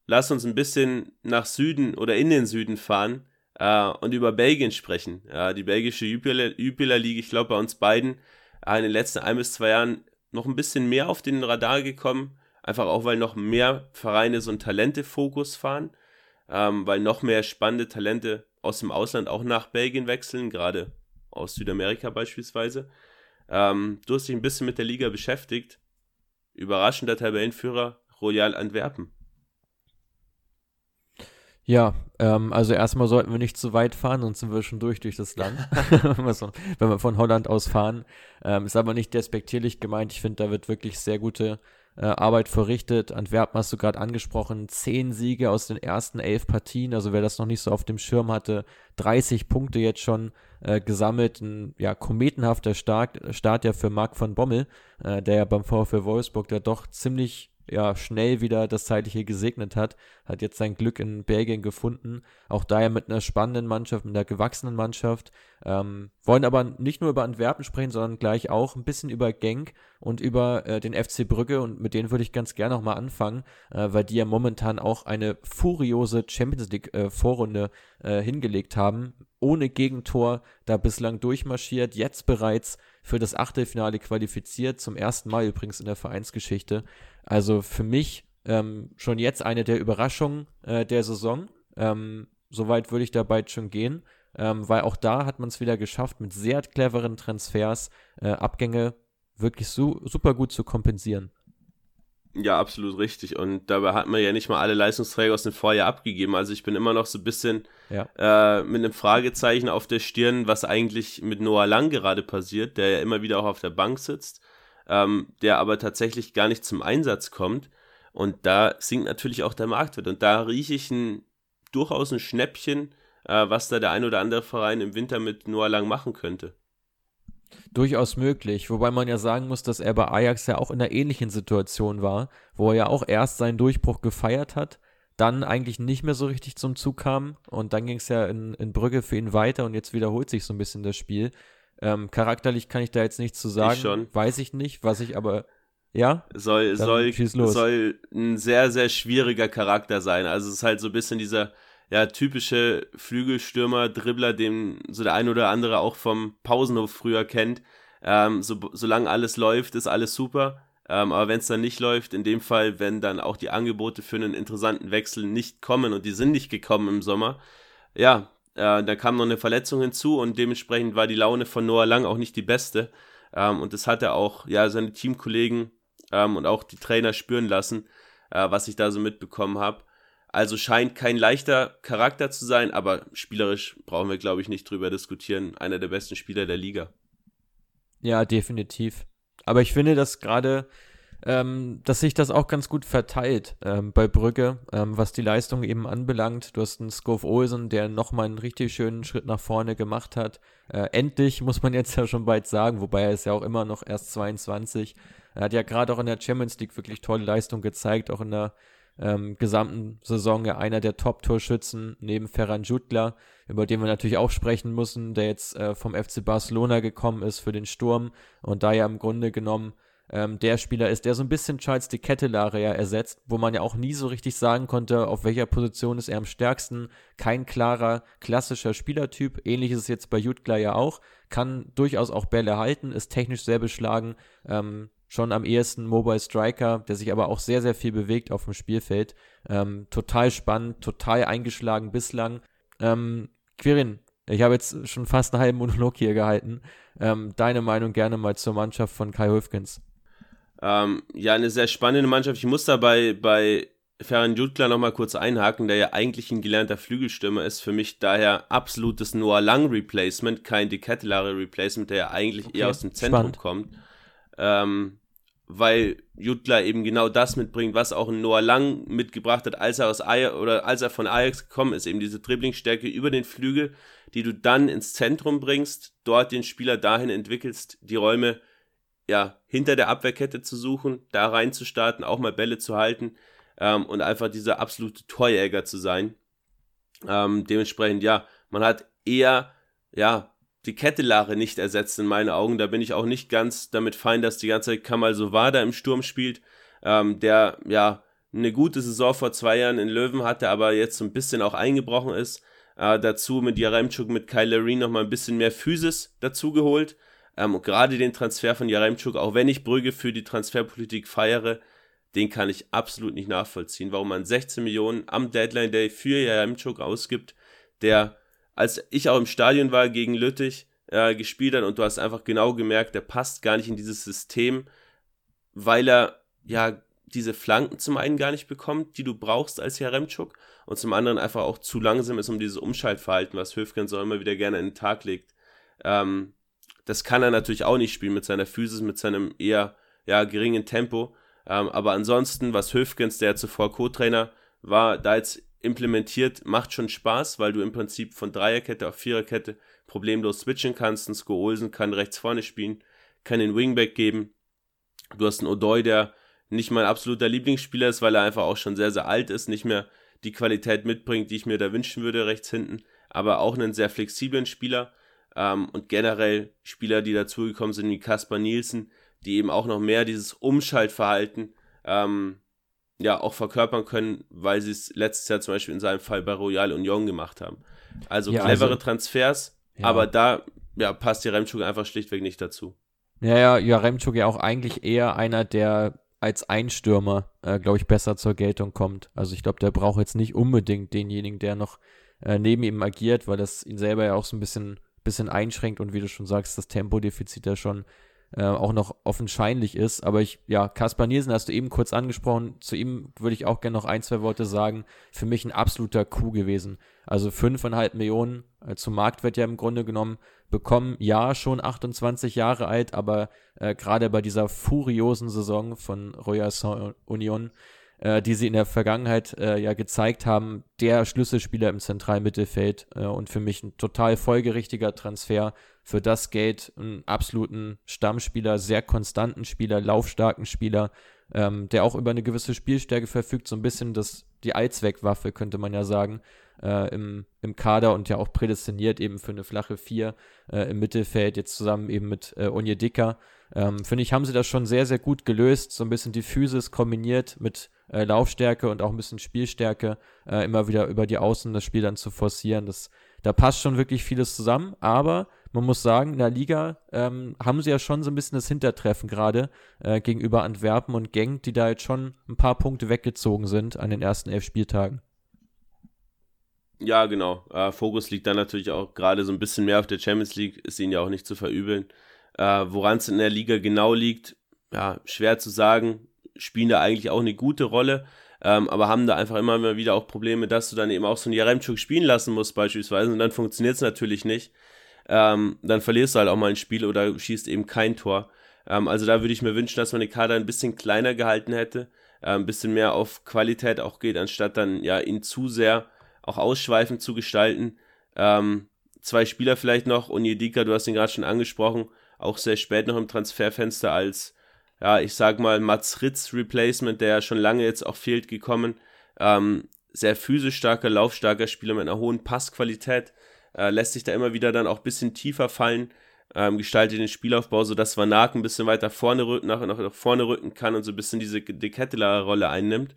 lass uns ein bisschen nach Süden oder in den Süden fahren äh, und über Belgien sprechen. Ja, die belgische Jupiler League, ich glaube bei uns beiden äh, in den letzten ein bis zwei Jahren noch ein bisschen mehr auf den Radar gekommen. Einfach auch, weil noch mehr Vereine so einen Talente-Fokus fahren, ähm, weil noch mehr spannende Talente aus dem Ausland auch nach Belgien wechseln, gerade aus Südamerika beispielsweise. Ähm, du hast dich ein bisschen mit der Liga beschäftigt. Überraschender Tabellenführer Royal Antwerpen. Ja, ähm, also erstmal sollten wir nicht zu weit fahren, sonst sind wir schon durch durch das Land, [LAUGHS] [LAUGHS] wenn wir von Holland aus fahren. Ähm, ist aber nicht despektierlich gemeint. Ich finde, da wird wirklich sehr gute äh, Arbeit verrichtet. Antwerpen hast du gerade angesprochen, zehn Siege aus den ersten elf Partien, also wer das noch nicht so auf dem Schirm hatte, 30 Punkte jetzt schon äh, gesammelt, ein ja, kometenhafter Start, Start ja für Marc von Bommel, äh, der ja beim VfL Wolfsburg da doch ziemlich ja, schnell wieder das Zeitliche gesegnet hat, hat jetzt sein Glück in Belgien gefunden. Auch daher mit einer spannenden Mannschaft, mit einer gewachsenen Mannschaft. Ähm, wollen aber nicht nur über Antwerpen sprechen, sondern gleich auch ein bisschen über Genk und über äh, den FC Brügge und mit denen würde ich ganz gerne nochmal anfangen, äh, weil die ja momentan auch eine furiose Champions League äh, Vorrunde äh, hingelegt haben. Ohne Gegentor da bislang durchmarschiert, jetzt bereits für das Achtelfinale qualifiziert, zum ersten Mal übrigens in der Vereinsgeschichte. Also für mich ähm, schon jetzt eine der Überraschungen äh, der Saison. Ähm, Soweit würde ich dabei schon gehen, ähm, weil auch da hat man es wieder geschafft, mit sehr cleveren Transfers äh, Abgänge wirklich su super gut zu kompensieren. Ja, absolut richtig. Und dabei hat man ja nicht mal alle Leistungsträger aus dem Vorjahr abgegeben. Also ich bin immer noch so ein bisschen ja. äh, mit einem Fragezeichen auf der Stirn, was eigentlich mit Noah Lang gerade passiert, der ja immer wieder auch auf der Bank sitzt ähm, der aber tatsächlich gar nicht zum Einsatz kommt. Und da sinkt natürlich auch der Marktwert. Und da rieche ich ein, durchaus ein Schnäppchen, äh, was da der ein oder andere Verein im Winter mit Noah Lang machen könnte. Durchaus möglich, wobei man ja sagen muss, dass er bei Ajax ja auch in einer ähnlichen Situation war, wo er ja auch erst seinen Durchbruch gefeiert hat, dann eigentlich nicht mehr so richtig zum Zug kam und dann ging es ja in, in Brügge für ihn weiter und jetzt wiederholt sich so ein bisschen das Spiel. Ähm, charakterlich kann ich da jetzt nichts zu sagen. Ich schon. Weiß ich nicht, was ich aber. Ja? Soll, soll, soll ein sehr, sehr schwieriger Charakter sein. Also es ist halt so ein bisschen dieser ja, typische Flügelstürmer, Dribbler, den so der ein oder andere auch vom Pausenhof früher kennt. Ähm, so, solange alles läuft, ist alles super. Ähm, aber wenn es dann nicht läuft, in dem Fall, wenn dann auch die Angebote für einen interessanten Wechsel nicht kommen und die sind nicht gekommen im Sommer, ja, äh, da kam noch eine Verletzung hinzu und dementsprechend war die Laune von Noah Lang auch nicht die beste. Ähm, und das hat er auch, ja, seine Teamkollegen ähm, und auch die Trainer spüren lassen, äh, was ich da so mitbekommen habe. Also scheint kein leichter Charakter zu sein, aber spielerisch brauchen wir, glaube ich, nicht drüber diskutieren. Einer der besten Spieler der Liga. Ja, definitiv. Aber ich finde, dass gerade ähm, dass sich das auch ganz gut verteilt ähm, bei Brügge, ähm, was die Leistung eben anbelangt. Du hast einen Skov Olsen, der nochmal einen richtig schönen Schritt nach vorne gemacht hat. Äh, endlich, [LAUGHS] muss man jetzt ja schon bald sagen, wobei er ist ja auch immer noch erst 22. Er hat ja gerade auch in der Champions League wirklich tolle Leistung gezeigt, auch in der ähm, gesamten Saison ja einer der Top-Torschützen neben Ferran Jutla, über den wir natürlich auch sprechen müssen, der jetzt äh, vom FC Barcelona gekommen ist für den Sturm und da ja im Grunde genommen ähm, der Spieler ist, der so ein bisschen Charles de Kettelare ja ersetzt, wo man ja auch nie so richtig sagen konnte, auf welcher Position ist er am stärksten. Kein klarer, klassischer Spielertyp. Ähnlich ist es jetzt bei Jutgla ja auch. Kann durchaus auch Bälle halten, ist technisch sehr beschlagen. Ähm, schon am ehesten Mobile Striker, der sich aber auch sehr, sehr viel bewegt auf dem Spielfeld. Ähm, total spannend, total eingeschlagen bislang. Ähm, Quirin, ich habe jetzt schon fast einen halben Monolog hier gehalten. Ähm, deine Meinung gerne mal zur Mannschaft von Kai Höfgens. Ähm, ja, eine sehr spannende Mannschaft. Ich muss dabei bei Ferran Jutgla nochmal kurz einhaken, der ja eigentlich ein gelernter Flügelstürmer ist. Für mich daher absolutes Noah Lang Replacement, kein De Replacement, der ja eigentlich okay. eher aus dem Zentrum Spannend. kommt. Ähm, weil Jutgla eben genau das mitbringt, was auch ein Noah Lang mitgebracht hat, als er aus Ajax oder als er von Ajax gekommen ist, eben diese Dribblingstärke über den Flügel, die du dann ins Zentrum bringst, dort den Spieler dahin entwickelst, die Räume ja, hinter der Abwehrkette zu suchen, da reinzustarten, auch mal Bälle zu halten ähm, und einfach dieser absolute Torjäger zu sein. Ähm, dementsprechend, ja, man hat eher, ja, die Kettelare nicht ersetzt in meinen Augen. Da bin ich auch nicht ganz damit fein, dass die ganze Zeit Kamal Sovada im Sturm spielt, ähm, der, ja, eine gute Saison vor zwei Jahren in Löwen hatte, aber jetzt so ein bisschen auch eingebrochen ist. Äh, dazu mit Jaremchuk, mit Kyle Larry nochmal ein bisschen mehr Physis dazugeholt. Ähm, und gerade den Transfer von Jaremchuk, auch wenn ich Brügge für die Transferpolitik feiere, den kann ich absolut nicht nachvollziehen, warum man 16 Millionen am Deadline Day für Jaremchuk ausgibt, der, als ich auch im Stadion war gegen Lüttich, äh, gespielt hat und du hast einfach genau gemerkt, der passt gar nicht in dieses System, weil er ja diese Flanken zum einen gar nicht bekommt, die du brauchst als Jaremchuk und zum anderen einfach auch zu langsam ist, um dieses Umschaltverhalten, was Höfgen so immer wieder gerne in den Tag legt, ähm, das kann er natürlich auch nicht spielen mit seiner Physis, mit seinem eher ja, geringen Tempo. Ähm, aber ansonsten, was Höfgens, der zuvor Co-Trainer war, da jetzt implementiert, macht schon Spaß, weil du im Prinzip von Dreierkette auf Viererkette problemlos switchen kannst. Ein Sko Olsen kann rechts vorne spielen, kann den Wingback geben. Du hast einen Odoi, der nicht mein absoluter Lieblingsspieler ist, weil er einfach auch schon sehr, sehr alt ist, nicht mehr die Qualität mitbringt, die ich mir da wünschen würde, rechts hinten, aber auch einen sehr flexiblen Spieler. Ähm, und generell Spieler, die dazugekommen sind, wie Kaspar Nielsen, die eben auch noch mehr dieses Umschaltverhalten ähm, ja auch verkörpern können, weil sie es letztes Jahr zum Beispiel in seinem Fall bei Royal Union gemacht haben. Also ja, clevere also, Transfers, ja. aber da ja, passt die Remchuk einfach schlichtweg nicht dazu. Ja, ja, ja, Remchuk ja auch eigentlich eher einer, der als Einstürmer, äh, glaube ich, besser zur Geltung kommt. Also ich glaube, der braucht jetzt nicht unbedingt denjenigen, der noch äh, neben ihm agiert, weil das ihn selber ja auch so ein bisschen bisschen einschränkt und wie du schon sagst, das Tempodefizit ja schon äh, auch noch offenscheinlich ist. Aber ich, ja, Kaspar Nielsen hast du eben kurz angesprochen. Zu ihm würde ich auch gerne noch ein, zwei Worte sagen. Für mich ein absoluter Coup gewesen. Also fünfeinhalb Millionen äh, zum Marktwert ja im Grunde genommen bekommen. Ja, schon 28 Jahre alt, aber äh, gerade bei dieser furiosen Saison von Royal Saint-Union äh, die sie in der Vergangenheit äh, ja gezeigt haben, der Schlüsselspieler im zentralen Mittelfeld äh, und für mich ein total folgerichtiger Transfer. Für das Geld, einen absoluten Stammspieler, sehr konstanten Spieler, laufstarken Spieler, ähm, der auch über eine gewisse Spielstärke verfügt, so ein bisschen das, die Allzweckwaffe, könnte man ja sagen, äh, im, im Kader und ja auch prädestiniert eben für eine flache Vier äh, im Mittelfeld, jetzt zusammen eben mit äh, Onyedika. Ähm, Finde ich, haben sie das schon sehr, sehr gut gelöst, so ein bisschen die Physis kombiniert mit äh, Laufstärke und auch ein bisschen Spielstärke, äh, immer wieder über die Außen das Spiel dann zu forcieren. Das, da passt schon wirklich vieles zusammen, aber man muss sagen, in der Liga ähm, haben sie ja schon so ein bisschen das Hintertreffen gerade äh, gegenüber Antwerpen und Genk, die da jetzt schon ein paar Punkte weggezogen sind an den ersten elf Spieltagen. Ja, genau. Äh, Fokus liegt dann natürlich auch gerade so ein bisschen mehr auf der Champions League, ist ihnen ja auch nicht zu verübeln. Äh, Woran es in der Liga genau liegt, ja, schwer zu sagen spielen da eigentlich auch eine gute Rolle, ähm, aber haben da einfach immer wieder auch Probleme, dass du dann eben auch so einen Jaremchuk spielen lassen musst beispielsweise und dann funktioniert es natürlich nicht. Ähm, dann verlierst du halt auch mal ein Spiel oder schießt eben kein Tor. Ähm, also da würde ich mir wünschen, dass man den Kader ein bisschen kleiner gehalten hätte, äh, ein bisschen mehr auf Qualität auch geht, anstatt dann ja ihn zu sehr auch ausschweifend zu gestalten. Ähm, zwei Spieler vielleicht noch, Onyedika, du hast ihn gerade schon angesprochen, auch sehr spät noch im Transferfenster als ja, ich sag mal, Mats Ritz Replacement, der ja schon lange jetzt auch fehlt, gekommen. Ähm, sehr physisch starker, laufstarker Spieler mit einer hohen Passqualität. Äh, lässt sich da immer wieder dann auch ein bisschen tiefer fallen, ähm, gestaltet den Spielaufbau, sodass Van Aken ein bisschen weiter vorne rücken, nach, nach, vorne rücken kann und so ein bisschen diese De Ketteler-Rolle einnimmt.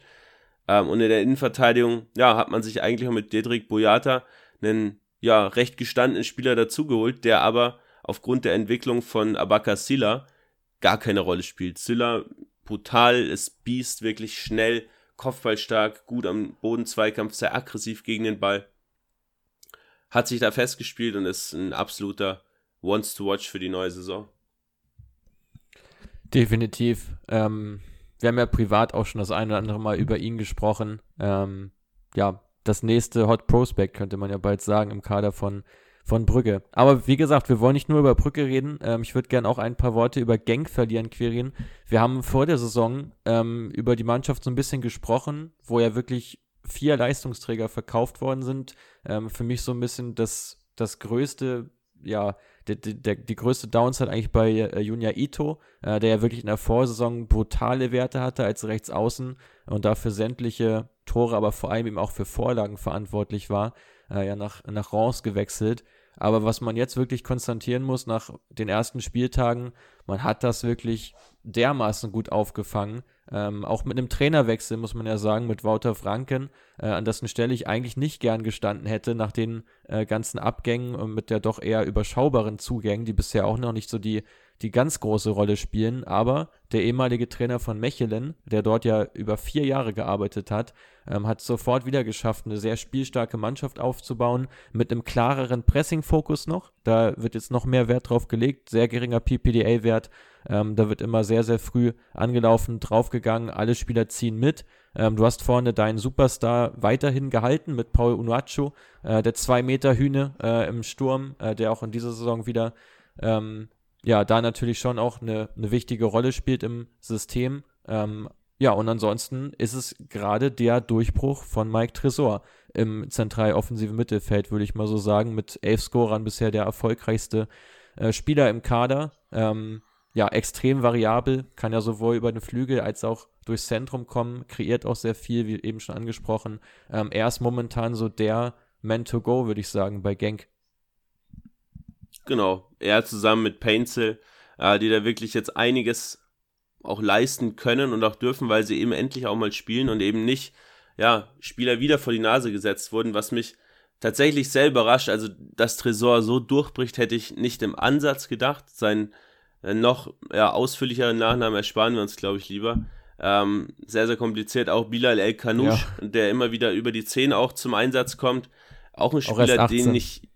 Ähm, und in der Innenverteidigung, ja, hat man sich eigentlich auch mit Dedrick Boyata einen, ja, recht gestandenen Spieler dazugeholt, der aber aufgrund der Entwicklung von Abaka Silla gar keine Rolle spielt. Silla brutal, ist Biest, wirklich schnell, kopfballstark, gut am Boden, Zweikampf, sehr aggressiv gegen den Ball. Hat sich da festgespielt und ist ein absoluter Wants to Watch für die neue Saison. Definitiv. Ähm, wir haben ja privat auch schon das eine oder andere Mal über ihn gesprochen. Ähm, ja, das nächste Hot Prospect könnte man ja bald sagen im Kader von von Brügge. Aber wie gesagt, wir wollen nicht nur über Brügge reden. Ähm, ich würde gerne auch ein paar Worte über Genk verlieren, Quirin. Wir haben vor der Saison ähm, über die Mannschaft so ein bisschen gesprochen, wo ja wirklich vier Leistungsträger verkauft worden sind. Ähm, für mich so ein bisschen das, das größte, ja, die, die, die größte Downside eigentlich bei äh, Junya Ito, äh, der ja wirklich in der Vorsaison brutale Werte hatte als Rechtsaußen und dafür sämtliche Tore, aber vor allem eben auch für Vorlagen verantwortlich war, äh, ja nach, nach Reims gewechselt. Aber was man jetzt wirklich konstatieren muss nach den ersten Spieltagen, man hat das wirklich dermaßen gut aufgefangen. Ähm, auch mit einem Trainerwechsel, muss man ja sagen, mit Wouter Franken, äh, an dessen Stelle ich eigentlich nicht gern gestanden hätte, nach den äh, ganzen Abgängen und mit der doch eher überschaubaren Zugängen, die bisher auch noch nicht so die die ganz große Rolle spielen, aber der ehemalige Trainer von Mechelen, der dort ja über vier Jahre gearbeitet hat, ähm, hat sofort wieder geschafft, eine sehr spielstarke Mannschaft aufzubauen, mit einem klareren Pressing-Fokus noch. Da wird jetzt noch mehr Wert drauf gelegt, sehr geringer PPDA-Wert. Ähm, da wird immer sehr, sehr früh angelaufen, draufgegangen, alle Spieler ziehen mit. Ähm, du hast vorne deinen Superstar weiterhin gehalten mit Paul Unuaccio, äh, der zwei Meter Hühne äh, im Sturm, äh, der auch in dieser Saison wieder ähm, ja, da natürlich schon auch eine, eine wichtige Rolle spielt im System. Ähm, ja, und ansonsten ist es gerade der Durchbruch von Mike Tresor im zentral offensiven Mittelfeld, würde ich mal so sagen, mit elf Scorern bisher der erfolgreichste äh, Spieler im Kader. Ähm, ja, extrem variabel, kann ja sowohl über den Flügel als auch durchs Zentrum kommen, kreiert auch sehr viel, wie eben schon angesprochen. Ähm, er ist momentan so der Man to go, würde ich sagen, bei Genk. Genau, er zusammen mit Painzel, äh, die da wirklich jetzt einiges auch leisten können und auch dürfen, weil sie eben endlich auch mal spielen und eben nicht, ja, Spieler wieder vor die Nase gesetzt wurden, was mich tatsächlich sehr überrascht. Also, dass Tresor so durchbricht, hätte ich nicht im Ansatz gedacht. Sein äh, noch ja, ausführlicheren Nachnamen ersparen wir uns, glaube ich, lieber. Ähm, sehr, sehr kompliziert. Auch Bilal El Kanouche, ja. der immer wieder über die 10 auch zum Einsatz kommt. Auch ein Spieler, auch den ich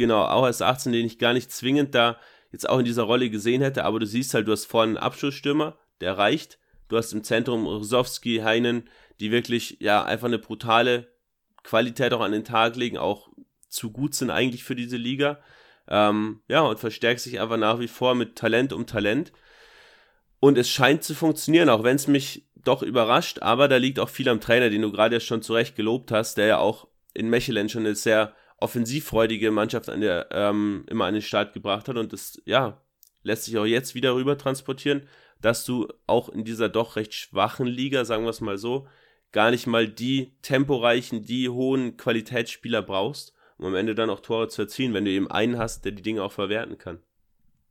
genau, auch als 18, den ich gar nicht zwingend da jetzt auch in dieser Rolle gesehen hätte, aber du siehst halt, du hast vorne einen Abschussstürmer, der reicht. Du hast im Zentrum Rosowski, Heinen, die wirklich, ja, einfach eine brutale Qualität auch an den Tag legen, auch zu gut sind eigentlich für diese Liga. Ähm, ja, und verstärkt sich einfach nach wie vor mit Talent um Talent. Und es scheint zu funktionieren, auch wenn es mich doch überrascht, aber da liegt auch viel am Trainer, den du gerade ja schon zurecht gelobt hast, der ja auch in Mechelen schon eine sehr offensivfreudige Mannschaft an der, ähm, immer an den Start gebracht hat. Und das, ja, lässt sich auch jetzt wieder rüber transportieren, dass du auch in dieser doch recht schwachen Liga, sagen wir es mal so, gar nicht mal die temporeichen, die hohen Qualitätsspieler brauchst, um am Ende dann auch Tore zu erzielen, wenn du eben einen hast, der die Dinge auch verwerten kann.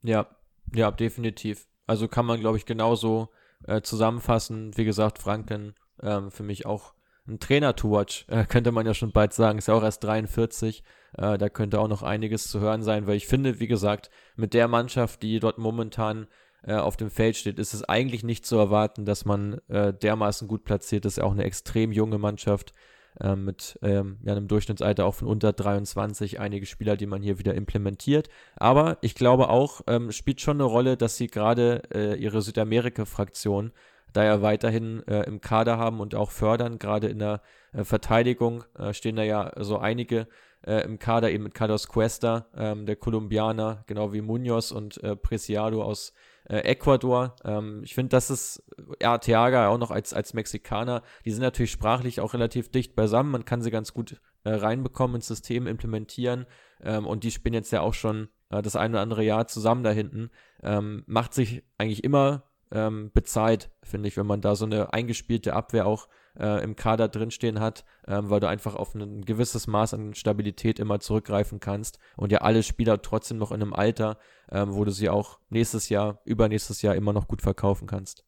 Ja, ja, definitiv. Also kann man, glaube ich, genauso äh, zusammenfassen. Wie gesagt, Franken ähm, für mich auch ein Trainer to watch, äh, [LAUGHS] könnte man ja schon bald sagen. Ist ja auch erst 43. Äh, da könnte auch noch einiges zu hören sein, weil ich finde, wie gesagt, mit der Mannschaft, die dort momentan äh, auf dem Feld steht, ist es eigentlich nicht zu erwarten, dass man äh, dermaßen gut platziert ist. Auch eine extrem junge Mannschaft äh, mit ähm, ja, einem Durchschnittsalter auch von unter 23. Einige Spieler, die man hier wieder implementiert. Aber ich glaube auch, ähm, spielt schon eine Rolle, dass sie gerade äh, ihre Südamerika-Fraktion da ja weiterhin äh, im Kader haben und auch fördern. Gerade in der äh, Verteidigung äh, stehen da ja so einige äh, im Kader, eben mit Carlos Cuesta, ähm, der Kolumbianer, genau wie Munoz und äh, Preciado aus äh, Ecuador. Ähm, ich finde, das ist Arteaga auch noch als, als Mexikaner. Die sind natürlich sprachlich auch relativ dicht beisammen. Man kann sie ganz gut reinbekommen ins System, implementieren. Ähm, und die spielen jetzt ja auch schon das ein oder andere Jahr zusammen da hinten. Ähm, macht sich eigentlich immer ähm, bezahlt, finde ich, wenn man da so eine eingespielte Abwehr auch äh, im Kader drinstehen hat, ähm, weil du einfach auf ein gewisses Maß an Stabilität immer zurückgreifen kannst und ja alle Spieler trotzdem noch in einem Alter, ähm, wo du sie auch nächstes Jahr, übernächstes Jahr immer noch gut verkaufen kannst.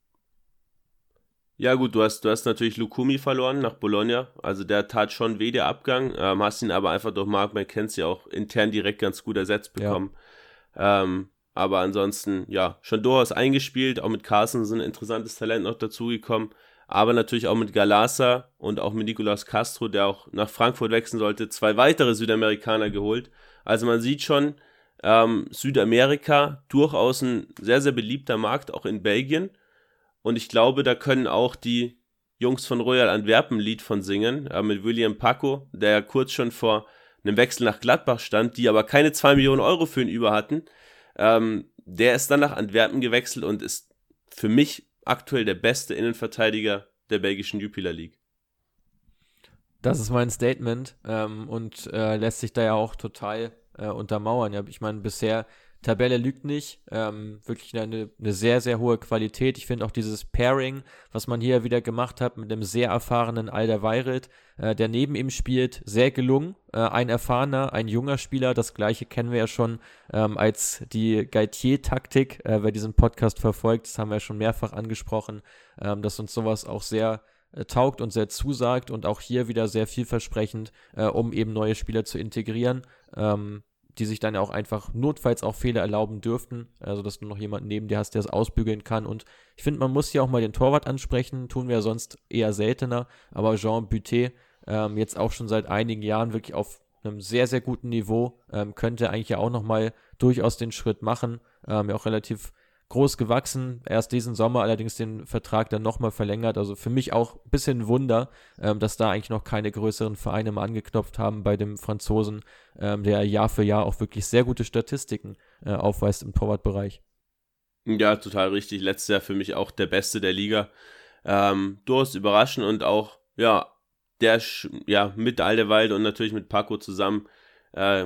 Ja, gut, du hast, du hast natürlich Lukumi verloren nach Bologna. Also der tat schon weh, der Abgang. Ähm, hast ihn aber einfach durch Mark McKenzie auch intern direkt ganz gut ersetzt bekommen. Ja. Ähm, aber ansonsten, ja, schon durchaus eingespielt. Auch mit Carson ist ein interessantes Talent noch dazugekommen aber natürlich auch mit Galasa und auch mit Nicolas Castro, der auch nach Frankfurt wechseln sollte, zwei weitere Südamerikaner geholt. Also man sieht schon, ähm, Südamerika durchaus ein sehr, sehr beliebter Markt, auch in Belgien. Und ich glaube, da können auch die Jungs von Royal Antwerpen ein Lied von singen, äh, mit William Paco, der ja kurz schon vor einem Wechsel nach Gladbach stand, die aber keine 2 Millionen Euro für ihn über hatten. Ähm, der ist dann nach Antwerpen gewechselt und ist für mich aktuell der beste Innenverteidiger der belgischen Jupiler League. Das ist mein Statement ähm, und äh, lässt sich da ja auch total äh, untermauern. Ja, ich meine, bisher Tabelle lügt nicht. Ähm, wirklich eine, eine sehr, sehr hohe Qualität. Ich finde auch dieses Pairing, was man hier wieder gemacht hat mit einem sehr erfahrenen Alder Weireld, äh, der neben ihm spielt, sehr gelungen. Äh, ein erfahrener, ein junger Spieler. Das gleiche kennen wir ja schon ähm, als die Gaitier-Taktik. Äh, wer diesen Podcast verfolgt, das haben wir ja schon mehrfach angesprochen, ähm, dass uns sowas auch sehr äh, taugt und sehr zusagt und auch hier wieder sehr vielversprechend, äh, um eben neue Spieler zu integrieren. Ähm, die sich dann ja auch einfach notfalls auch Fehler erlauben dürften. Also, dass du noch jemanden neben dir hast, der es ausbügeln kann. Und ich finde, man muss hier auch mal den Torwart ansprechen. Tun wir ja sonst eher seltener. Aber Jean Butet, ähm, jetzt auch schon seit einigen Jahren wirklich auf einem sehr, sehr guten Niveau, ähm, könnte eigentlich ja auch nochmal durchaus den Schritt machen. Ähm, ja auch relativ groß gewachsen. Erst diesen Sommer allerdings den Vertrag dann nochmal verlängert. Also für mich auch ein bisschen Wunder, ähm, dass da eigentlich noch keine größeren Vereine mal angeknopft haben bei dem Franzosen, ähm, der Jahr für Jahr auch wirklich sehr gute Statistiken äh, aufweist im Torwartbereich. Ja, total richtig. Letztes Jahr für mich auch der Beste der Liga. Ähm, durchaus überraschend und auch, ja, der, ja, mit Aldewald und natürlich mit Paco zusammen äh,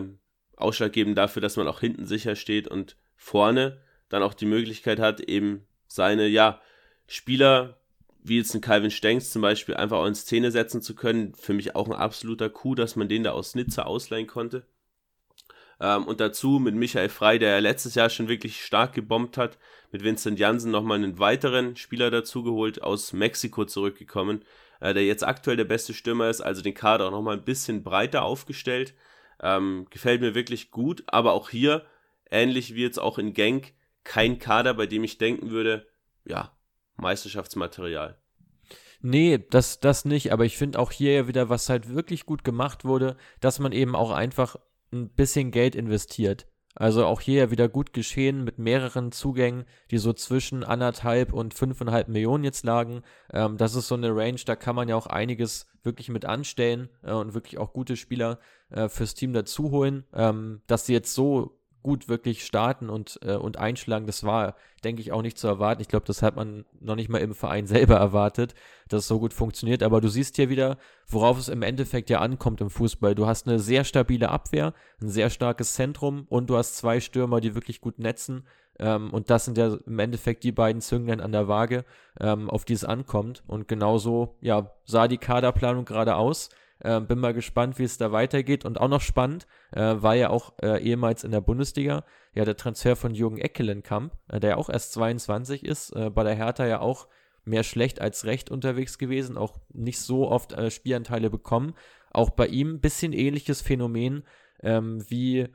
ausschlaggebend dafür, dass man auch hinten sicher steht und vorne dann auch die Möglichkeit hat, eben seine, ja, Spieler, wie jetzt ein Calvin Stengs zum Beispiel, einfach auch in Szene setzen zu können. Für mich auch ein absoluter Coup, dass man den da aus Nizza ausleihen konnte. Ähm, und dazu mit Michael Frey, der ja letztes Jahr schon wirklich stark gebombt hat, mit Vincent Janssen nochmal einen weiteren Spieler dazugeholt, aus Mexiko zurückgekommen, äh, der jetzt aktuell der beste Stürmer ist, also den Kader auch nochmal ein bisschen breiter aufgestellt. Ähm, gefällt mir wirklich gut, aber auch hier, ähnlich wie jetzt auch in Genk, kein Kader, bei dem ich denken würde, ja, Meisterschaftsmaterial. Nee, das, das nicht, aber ich finde auch hier ja wieder, was halt wirklich gut gemacht wurde, dass man eben auch einfach ein bisschen Geld investiert. Also auch hier ja wieder gut geschehen mit mehreren Zugängen, die so zwischen anderthalb und fünfeinhalb Millionen jetzt lagen. Ähm, das ist so eine Range, da kann man ja auch einiges wirklich mit anstellen äh, und wirklich auch gute Spieler äh, fürs Team dazu holen. Ähm, dass sie jetzt so gut wirklich starten und, äh, und einschlagen, das war, denke ich, auch nicht zu erwarten. Ich glaube, das hat man noch nicht mal im Verein [LAUGHS] selber erwartet, dass es so gut funktioniert. Aber du siehst hier wieder, worauf es im Endeffekt ja ankommt im Fußball. Du hast eine sehr stabile Abwehr, ein sehr starkes Zentrum und du hast zwei Stürmer, die wirklich gut netzen. Ähm, und das sind ja im Endeffekt die beiden Zünglein an der Waage, ähm, auf die es ankommt. Und genauso ja, sah die Kaderplanung gerade aus. Äh, bin mal gespannt, wie es da weitergeht. Und auch noch spannend, äh, war ja auch äh, ehemals in der Bundesliga, ja, der Transfer von Jürgen Eckelenkamp, äh, der ja auch erst 22 ist, äh, bei der Hertha ja auch mehr schlecht als recht unterwegs gewesen, auch nicht so oft äh, Spielanteile bekommen. Auch bei ihm ein bisschen ähnliches Phänomen ähm, wie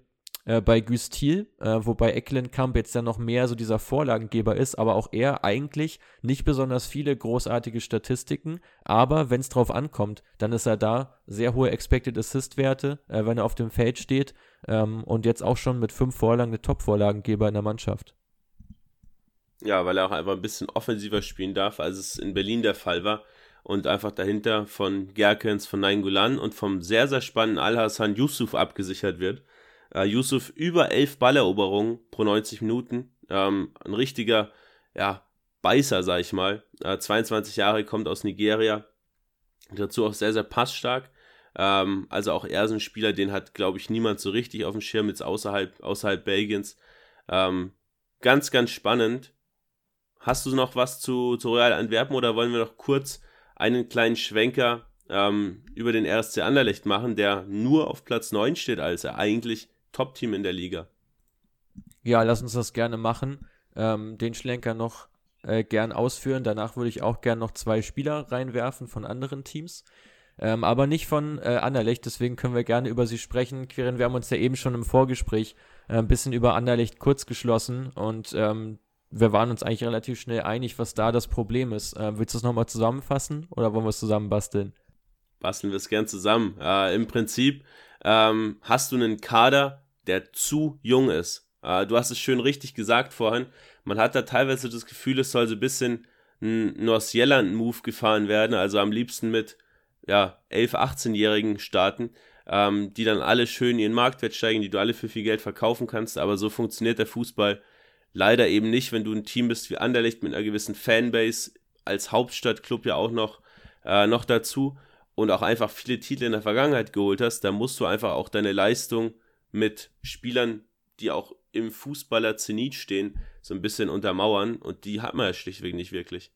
äh, bei Güstil, äh, wobei Ecklenkamp jetzt ja noch mehr so dieser Vorlagengeber ist, aber auch er eigentlich nicht besonders viele großartige Statistiken, aber wenn es drauf ankommt, dann ist er da, sehr hohe Expected Assist Werte, äh, wenn er auf dem Feld steht ähm, und jetzt auch schon mit fünf Vorlagen eine Top-Vorlagengeber in der Mannschaft. Ja, weil er auch einfach ein bisschen offensiver spielen darf, als es in Berlin der Fall war und einfach dahinter von Gerkens, von Nainggolan und vom sehr, sehr spannenden Al-Hassan Yusuf abgesichert wird. Äh, Yusuf über elf Balleroberungen pro 90 Minuten. Ähm, ein richtiger, ja, Beißer, sag ich mal. Äh, 22 Jahre, kommt aus Nigeria. Dazu auch sehr, sehr passstark. Ähm, also auch er ist ein Spieler, den hat, glaube ich, niemand so richtig auf dem Schirm, jetzt außerhalb, außerhalb Belgiens. Ähm, ganz, ganz spannend. hast du noch was zu, zu Royal Antwerpen oder wollen wir noch kurz einen kleinen Schwenker ähm, über den RSC Anderlecht machen, der nur auf Platz 9 steht, als er eigentlich Top-Team in der Liga? Ja, lass uns das gerne machen. Ähm, den Schlenker noch äh, gern ausführen. Danach würde ich auch gern noch zwei Spieler reinwerfen von anderen Teams. Ähm, aber nicht von äh, Anderlecht, deswegen können wir gerne über sie sprechen. Quirin, wir haben uns ja eben schon im Vorgespräch äh, ein bisschen über Anderlecht kurz geschlossen und ähm, wir waren uns eigentlich relativ schnell einig, was da das Problem ist. Äh, willst du es nochmal zusammenfassen oder wollen wir es zusammen basteln? Basteln wir es gern zusammen. Äh, Im Prinzip ähm, hast du einen Kader, der zu jung ist. Äh, du hast es schön richtig gesagt vorhin. Man hat da teilweise das Gefühl, es soll so ein bisschen ein Nordsjelland-Move gefahren werden, also am liebsten mit ja, 11-, 18-Jährigen starten, ähm, die dann alle schön ihren Marktwert steigen, die du alle für viel Geld verkaufen kannst, aber so funktioniert der Fußball leider eben nicht, wenn du ein Team bist wie Anderlecht mit einer gewissen Fanbase, als Hauptstadtclub ja auch noch, äh, noch dazu und auch einfach viele Titel in der Vergangenheit geholt hast, da musst du einfach auch deine Leistung mit Spielern, die auch im Fußballer Zenit stehen, so ein bisschen untermauern und die hat man ja schlichtweg nicht wirklich.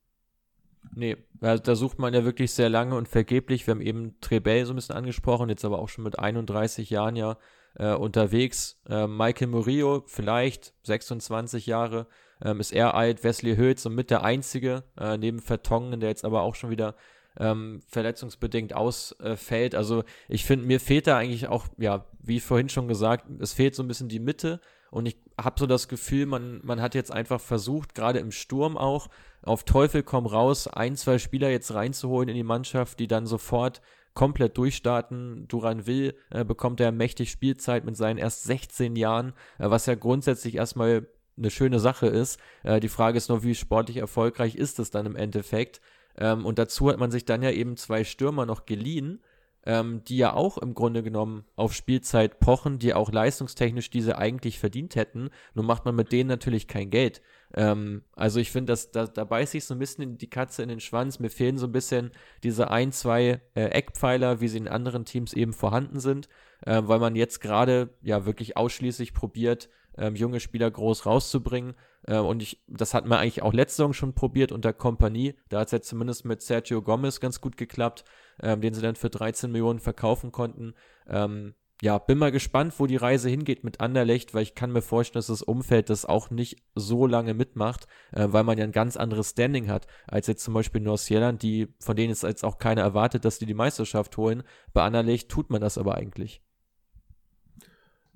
Nee, da, sucht man ja wirklich sehr lange und vergeblich. Wir haben eben Trebell so ein bisschen angesprochen, jetzt aber auch schon mit 31 Jahren ja äh, unterwegs. Äh, Michael Murillo, vielleicht 26 Jahre, ähm, ist er alt. Wesley Hülz somit der einzige, äh, neben Vertongen, der jetzt aber auch schon wieder ähm, verletzungsbedingt ausfällt. also ich finde, mir fehlt da eigentlich auch, ja, wie vorhin schon gesagt, es fehlt so ein bisschen die Mitte. Und ich habe so das Gefühl, man, man hat jetzt einfach versucht, gerade im Sturm auch, auf Teufel komm raus, ein, zwei Spieler jetzt reinzuholen in die Mannschaft, die dann sofort komplett durchstarten. Duran Will äh, bekommt er mächtig Spielzeit mit seinen erst 16 Jahren, äh, was ja grundsätzlich erstmal eine schöne Sache ist. Äh, die Frage ist nur, wie sportlich erfolgreich ist es dann im Endeffekt? Ähm, und dazu hat man sich dann ja eben zwei Stürmer noch geliehen, ähm, die ja auch im Grunde genommen auf Spielzeit pochen, die auch leistungstechnisch diese eigentlich verdient hätten. Nur macht man mit denen natürlich kein Geld. Ähm, also ich finde, da, da beißt sich so ein bisschen die Katze in den Schwanz. Mir fehlen so ein bisschen diese ein, zwei äh, Eckpfeiler, wie sie in anderen Teams eben vorhanden sind, äh, weil man jetzt gerade ja wirklich ausschließlich probiert, ähm, junge Spieler groß rauszubringen. Äh, und ich, das hat man eigentlich auch letzte Saison schon probiert unter Kompanie. Da hat es jetzt zumindest mit Sergio Gomez ganz gut geklappt, ähm, den sie dann für 13 Millionen verkaufen konnten. Ähm, ja, bin mal gespannt, wo die Reise hingeht mit Anderlecht, weil ich kann mir vorstellen, dass das Umfeld das auch nicht so lange mitmacht, äh, weil man ja ein ganz anderes Standing hat, als jetzt zum Beispiel Nordsjelland, die, von denen ist jetzt auch keiner erwartet, dass die die Meisterschaft holen. Bei Anderlecht tut man das aber eigentlich.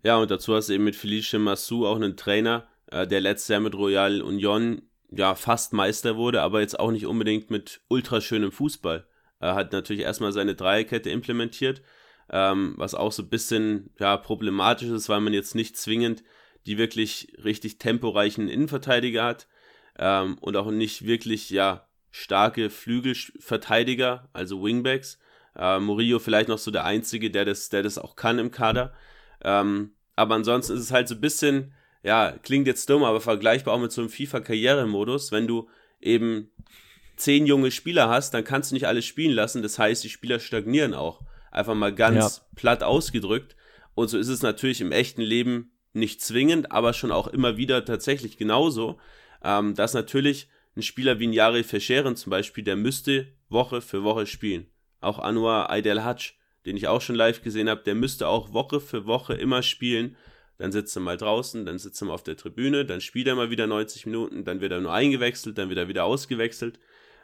Ja, und dazu hast du eben mit Felice Massou auch einen Trainer, äh, der letztes Jahr mit Royal Union ja fast Meister wurde, aber jetzt auch nicht unbedingt mit ultraschönem Fußball. Er hat natürlich erstmal seine Dreierkette implementiert, ähm, was auch so ein bisschen ja, problematisch ist, weil man jetzt nicht zwingend die wirklich richtig temporeichen Innenverteidiger hat ähm, und auch nicht wirklich ja starke Flügelverteidiger, also Wingbacks. Äh, Murillo vielleicht noch so der Einzige, der das, der das auch kann im Kader. Ähm, aber ansonsten ist es halt so ein bisschen, ja, klingt jetzt dumm, aber vergleichbar auch mit so einem FIFA-Karrieremodus. Wenn du eben zehn junge Spieler hast, dann kannst du nicht alles spielen lassen. Das heißt, die Spieler stagnieren auch. Einfach mal ganz ja. platt ausgedrückt. Und so ist es natürlich im echten Leben nicht zwingend, aber schon auch immer wieder tatsächlich genauso, ähm, dass natürlich ein Spieler wie ein Jari Verscheren zum Beispiel, der müsste Woche für Woche spielen. Auch Anwar Aidel Hatsch, den ich auch schon live gesehen habe, der müsste auch Woche für Woche immer spielen. Dann sitzt er mal draußen, dann sitzt er mal auf der Tribüne, dann spielt er mal wieder 90 Minuten, dann wird er nur eingewechselt, dann wird er wieder ausgewechselt.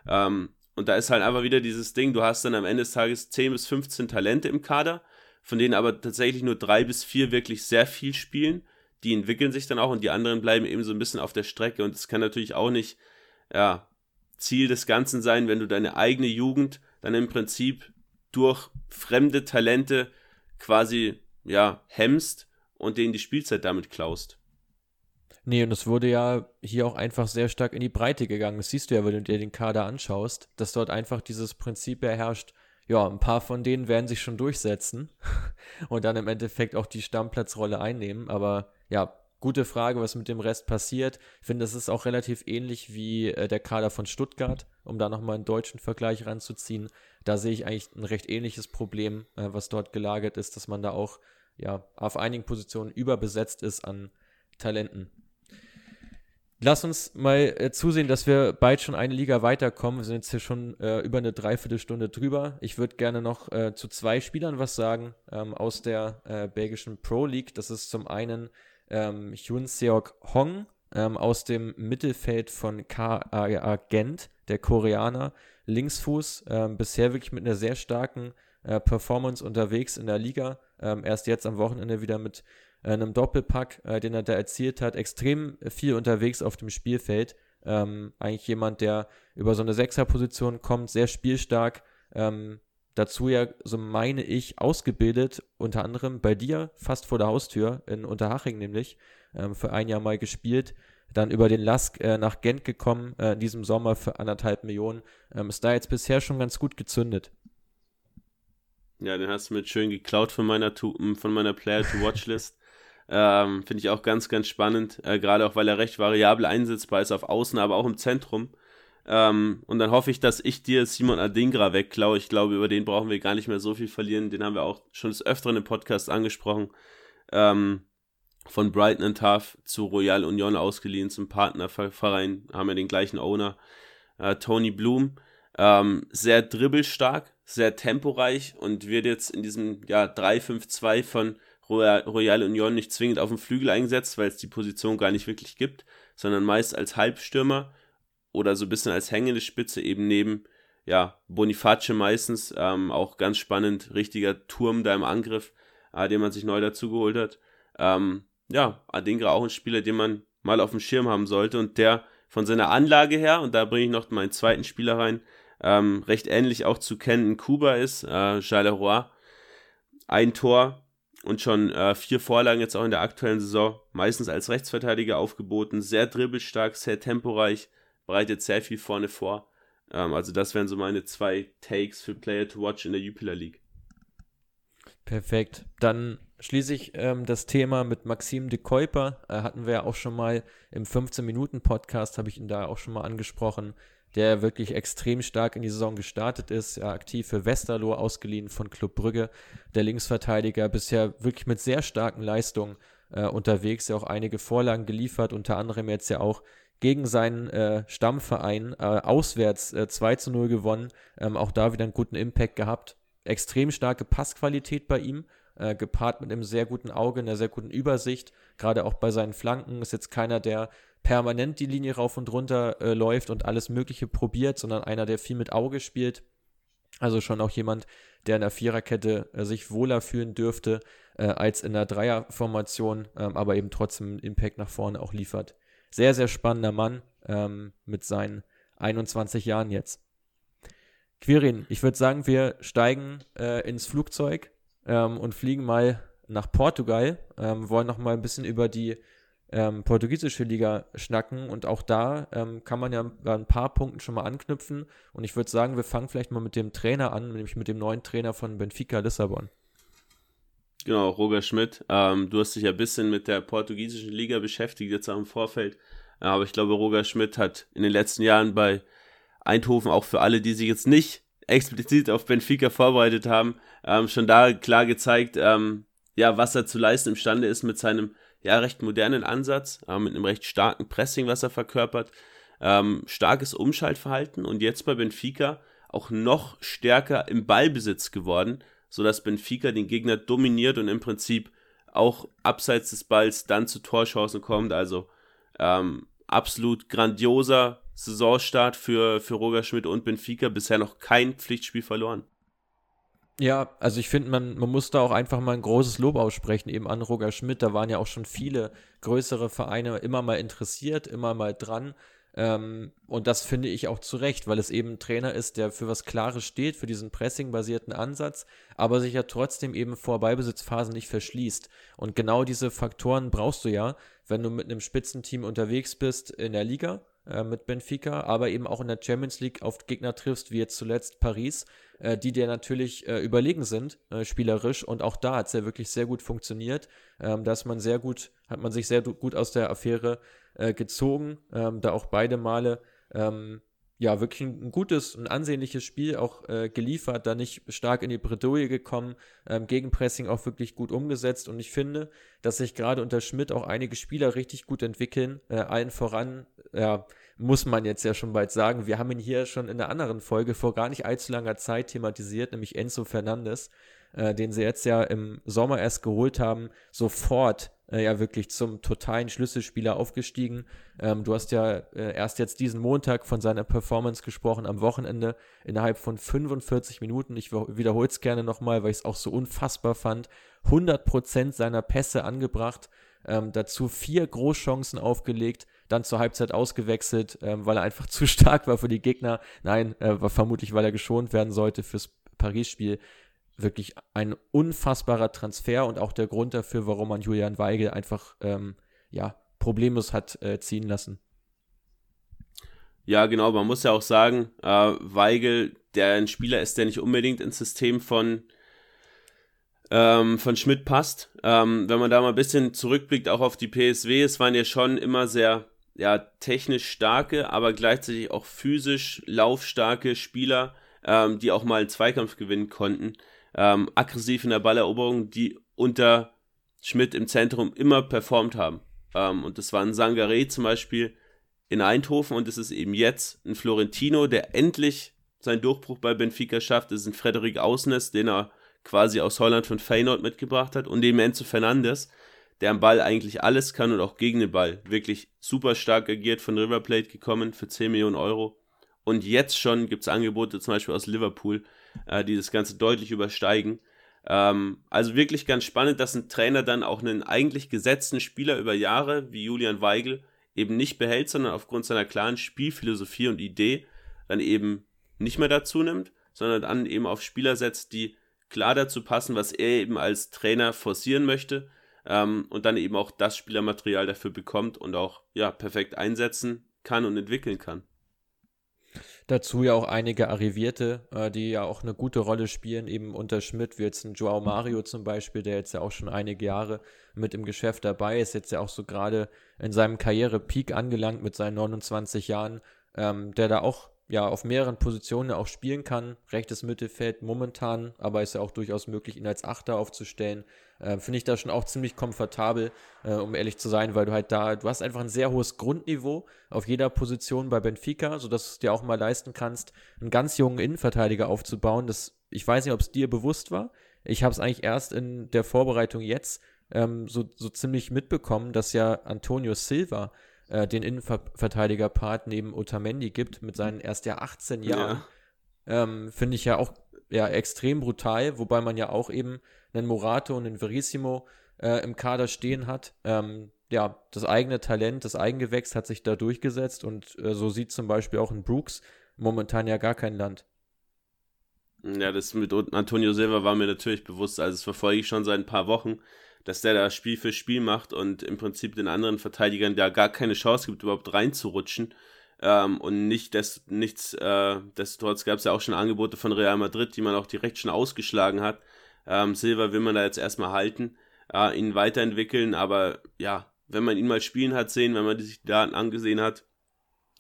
Ähm, und da ist halt einfach wieder dieses Ding, du hast dann am Ende des Tages 10 bis 15 Talente im Kader, von denen aber tatsächlich nur drei bis vier wirklich sehr viel spielen. Die entwickeln sich dann auch und die anderen bleiben eben so ein bisschen auf der Strecke. Und es kann natürlich auch nicht, ja, Ziel des Ganzen sein, wenn du deine eigene Jugend dann im Prinzip durch fremde Talente quasi, ja, hemmst und denen die Spielzeit damit klaust. Nee, und es wurde ja hier auch einfach sehr stark in die Breite gegangen. Das siehst du ja, wenn du dir den Kader anschaust, dass dort einfach dieses Prinzip herrscht, ja, ein paar von denen werden sich schon durchsetzen [LAUGHS] und dann im Endeffekt auch die Stammplatzrolle einnehmen. Aber ja, gute Frage, was mit dem Rest passiert. Ich finde, das ist auch relativ ähnlich wie äh, der Kader von Stuttgart, um da nochmal einen deutschen Vergleich ranzuziehen. Da sehe ich eigentlich ein recht ähnliches Problem, äh, was dort gelagert ist, dass man da auch ja auf einigen Positionen überbesetzt ist an Talenten. lass uns mal äh, zusehen, dass wir bald schon eine Liga weiterkommen. Wir sind jetzt hier schon äh, über eine Dreiviertelstunde drüber. Ich würde gerne noch äh, zu zwei Spielern was sagen ähm, aus der äh, belgischen Pro League. Das ist zum einen ähm, Hyun Seok Hong ähm, aus dem Mittelfeld von KAA Gent, der Koreaner. Linksfuß, ähm, bisher wirklich mit einer sehr starken äh, Performance unterwegs in der Liga. Ähm, erst jetzt am Wochenende wieder mit äh, einem Doppelpack, äh, den er da erzielt hat, extrem viel unterwegs auf dem Spielfeld. Ähm, eigentlich jemand, der über so eine Sechserposition kommt, sehr spielstark. Ähm, dazu ja, so meine ich, ausgebildet, unter anderem bei dir, fast vor der Haustür, in Unterhaching nämlich, ähm, für ein Jahr mal gespielt. Dann über den Lask äh, nach Gent gekommen, äh, in diesem Sommer für anderthalb Millionen. Ähm, ist da jetzt bisher schon ganz gut gezündet. Ja, den hast du mit schön geklaut von meiner, von meiner Player-to-Watch-List. [LAUGHS] Ähm, Finde ich auch ganz, ganz spannend. Äh, Gerade auch, weil er recht variabel einsetzbar ist auf Außen, aber auch im Zentrum. Ähm, und dann hoffe ich, dass ich dir Simon Adingra wegklaue. Ich glaube, über den brauchen wir gar nicht mehr so viel verlieren. Den haben wir auch schon des Öfteren im Podcast angesprochen. Ähm, von Brighton and Tough zu Royal Union ausgeliehen zum Partnerverein. Haben wir den gleichen Owner. Äh, Tony Bloom. Ähm, sehr dribbelstark, sehr temporeich und wird jetzt in diesem ja, 3-5-2 von Royal Union nicht zwingend auf dem Flügel eingesetzt, weil es die Position gar nicht wirklich gibt, sondern meist als Halbstürmer oder so ein bisschen als hängende Spitze eben neben ja, Boniface meistens, ähm, auch ganz spannend, richtiger Turm da im Angriff, äh, den man sich neu dazugeholt hat. Ähm, ja, Adingra auch ein Spieler, den man mal auf dem Schirm haben sollte und der von seiner Anlage her, und da bringe ich noch meinen zweiten Spieler rein, ähm, recht ähnlich auch zu kennen Kuba ist, äh, Charleroi. Ein Tor, und schon äh, vier Vorlagen jetzt auch in der aktuellen Saison, meistens als Rechtsverteidiger aufgeboten, sehr dribbelstark, sehr temporeich, bereitet sehr viel vorne vor. Ähm, also das wären so meine zwei Takes für Player to Watch in der Jupiler League. Perfekt. Dann schließe ich ähm, das Thema mit Maxim de Kuiper. Äh, hatten wir ja auch schon mal im 15-Minuten-Podcast, habe ich ihn da auch schon mal angesprochen der wirklich extrem stark in die Saison gestartet ist, ja, aktiv für Westerlo ausgeliehen von Club Brügge, der Linksverteidiger, bisher wirklich mit sehr starken Leistungen äh, unterwegs, ja auch einige Vorlagen geliefert, unter anderem jetzt ja auch gegen seinen äh, Stammverein äh, auswärts äh, 2 zu 0 gewonnen, ähm, auch da wieder einen guten Impact gehabt. Extrem starke Passqualität bei ihm, äh, gepaart mit einem sehr guten Auge, einer sehr guten Übersicht, gerade auch bei seinen Flanken. Ist jetzt keiner, der permanent die Linie rauf und runter äh, läuft und alles Mögliche probiert, sondern einer, der viel mit Auge spielt. Also schon auch jemand, der in der Viererkette äh, sich wohler fühlen dürfte äh, als in der Dreierformation, ähm, aber eben trotzdem Impact nach vorne auch liefert. Sehr, sehr spannender Mann ähm, mit seinen 21 Jahren jetzt. Quirin, ich würde sagen, wir steigen äh, ins Flugzeug ähm, und fliegen mal nach Portugal, ähm, wollen noch mal ein bisschen über die ähm, portugiesische Liga schnacken und auch da ähm, kann man ja bei ein paar Punkten schon mal anknüpfen und ich würde sagen, wir fangen vielleicht mal mit dem Trainer an, nämlich mit dem neuen Trainer von Benfica Lissabon. Genau, Roger Schmidt. Ähm, du hast dich ja ein bisschen mit der portugiesischen Liga beschäftigt, jetzt auch im Vorfeld. Aber ich glaube, Roger Schmidt hat in den letzten Jahren bei Eindhoven auch für alle, die sich jetzt nicht explizit auf Benfica vorbereitet haben, ähm, schon da klar gezeigt, ähm, ja, was er zu leisten imstande ist mit seinem ja, recht modernen Ansatz, äh, mit einem recht starken Pressing, was er verkörpert, ähm, starkes Umschaltverhalten und jetzt bei Benfica auch noch stärker im Ballbesitz geworden, sodass Benfica den Gegner dominiert und im Prinzip auch abseits des Balls dann zu Torchancen kommt. Also ähm, absolut grandioser Saisonstart für, für Roger Schmidt und Benfica. Bisher noch kein Pflichtspiel verloren. Ja, also ich finde, man, man muss da auch einfach mal ein großes Lob aussprechen, eben an Roger Schmidt. Da waren ja auch schon viele größere Vereine immer mal interessiert, immer mal dran. Ähm, und das finde ich auch zu Recht, weil es eben ein Trainer ist, der für was Klares steht, für diesen Pressing-basierten Ansatz, aber sich ja trotzdem eben vor Beibesitzphasen nicht verschließt. Und genau diese Faktoren brauchst du ja, wenn du mit einem Spitzenteam unterwegs bist in der Liga äh, mit Benfica, aber eben auch in der Champions League auf Gegner triffst, wie jetzt zuletzt Paris äh, die dir natürlich äh, überlegen sind, äh, spielerisch. Und auch da hat es ja wirklich sehr gut funktioniert. Ähm, da ist man sehr gut, hat man sich sehr gut aus der Affäre äh, gezogen, ähm, da auch beide Male ähm, ja, wirklich ein, gutes, ein ansehnliches Spiel auch äh, geliefert, da nicht stark in die Bredouille gekommen, ähm, Gegenpressing auch wirklich gut umgesetzt. Und ich finde, dass sich gerade unter Schmidt auch einige Spieler richtig gut entwickeln, äh, allen voran, ja, muss man jetzt ja schon bald sagen, wir haben ihn hier schon in einer anderen Folge vor gar nicht allzu langer Zeit thematisiert, nämlich Enzo Fernandes, äh, den sie jetzt ja im Sommer erst geholt haben, sofort äh, ja wirklich zum totalen Schlüsselspieler aufgestiegen. Ähm, du hast ja äh, erst jetzt diesen Montag von seiner Performance gesprochen am Wochenende innerhalb von 45 Minuten. Ich wiederhole es gerne nochmal, weil ich es auch so unfassbar fand. 100% seiner Pässe angebracht, ähm, dazu vier Großchancen aufgelegt, dann zur Halbzeit ausgewechselt, ähm, weil er einfach [LAUGHS] zu stark war für die Gegner. Nein, äh, war vermutlich, weil er geschont werden sollte fürs Paris-Spiel wirklich ein unfassbarer Transfer und auch der Grund dafür, warum man Julian Weigel einfach ähm, ja, problemlos hat äh, ziehen lassen. Ja, genau, man muss ja auch sagen, äh, Weigel, der ein Spieler ist, der nicht unbedingt ins System von, ähm, von Schmidt passt. Ähm, wenn man da mal ein bisschen zurückblickt, auch auf die PSW, es waren ja schon immer sehr ja, technisch starke, aber gleichzeitig auch physisch laufstarke Spieler, ähm, die auch mal einen Zweikampf gewinnen konnten ähm, aggressiv in der Balleroberung, die unter Schmidt im Zentrum immer performt haben. Ähm, und das war ein Sangaré zum Beispiel in Eindhoven und es ist eben jetzt ein Florentino, der endlich seinen Durchbruch bei Benfica schafft. Es ist ein Frederik Ausnes, den er quasi aus Holland von Feyenoord mitgebracht hat und eben Enzo Fernandes, der am Ball eigentlich alles kann und auch gegen den Ball wirklich super stark agiert, von River Plate gekommen für 10 Millionen Euro. Und jetzt schon gibt es Angebote zum Beispiel aus Liverpool, äh, die das Ganze deutlich übersteigen. Ähm, also wirklich ganz spannend, dass ein Trainer dann auch einen eigentlich gesetzten Spieler über Jahre wie Julian Weigel eben nicht behält, sondern aufgrund seiner klaren Spielphilosophie und Idee dann eben nicht mehr dazu nimmt, sondern dann eben auf Spieler setzt, die klar dazu passen, was er eben als Trainer forcieren möchte ähm, und dann eben auch das Spielermaterial dafür bekommt und auch ja perfekt einsetzen kann und entwickeln kann. Dazu ja auch einige Arrivierte, äh, die ja auch eine gute Rolle spielen, eben unter Schmidt, wie jetzt ein Joao Mario zum Beispiel, der jetzt ja auch schon einige Jahre mit im Geschäft dabei ist, jetzt ja auch so gerade in seinem Karrierepeak angelangt mit seinen 29 Jahren, ähm, der da auch ja auf mehreren Positionen auch spielen kann. Rechtes Mittelfeld momentan, aber ist ja auch durchaus möglich, ihn als Achter aufzustellen. Äh, Finde ich da schon auch ziemlich komfortabel, äh, um ehrlich zu sein, weil du halt da, du hast einfach ein sehr hohes Grundniveau auf jeder Position bei Benfica, sodass du es dir auch mal leisten kannst, einen ganz jungen Innenverteidiger aufzubauen. Das, ich weiß nicht, ob es dir bewusst war. Ich habe es eigentlich erst in der Vorbereitung jetzt ähm, so, so ziemlich mitbekommen, dass ja Antonio Silva äh, den Innenverteidiger-Part neben Otamendi gibt, mit seinen erst ja 18 Jahren. Ja. Ähm, Finde ich ja auch ja, extrem brutal, wobei man ja auch eben einen Morato und einen Verissimo äh, im Kader stehen hat. Ähm, ja, das eigene Talent, das Eigengewächs hat sich da durchgesetzt und äh, so sieht zum Beispiel auch in Brooks momentan ja gar kein Land. Ja, das mit Antonio Silva war mir natürlich bewusst, also das verfolge ich schon seit ein paar Wochen dass der da Spiel für Spiel macht und im Prinzip den anderen Verteidigern da gar keine Chance gibt, überhaupt reinzurutschen. Ähm, und nicht des, nichts, äh, destotrotz gab es ja auch schon Angebote von Real Madrid, die man auch direkt schon ausgeschlagen hat. Ähm, Silva will man da jetzt erstmal halten, äh, ihn weiterentwickeln, aber ja, wenn man ihn mal spielen hat sehen, wenn man sich die Daten angesehen hat,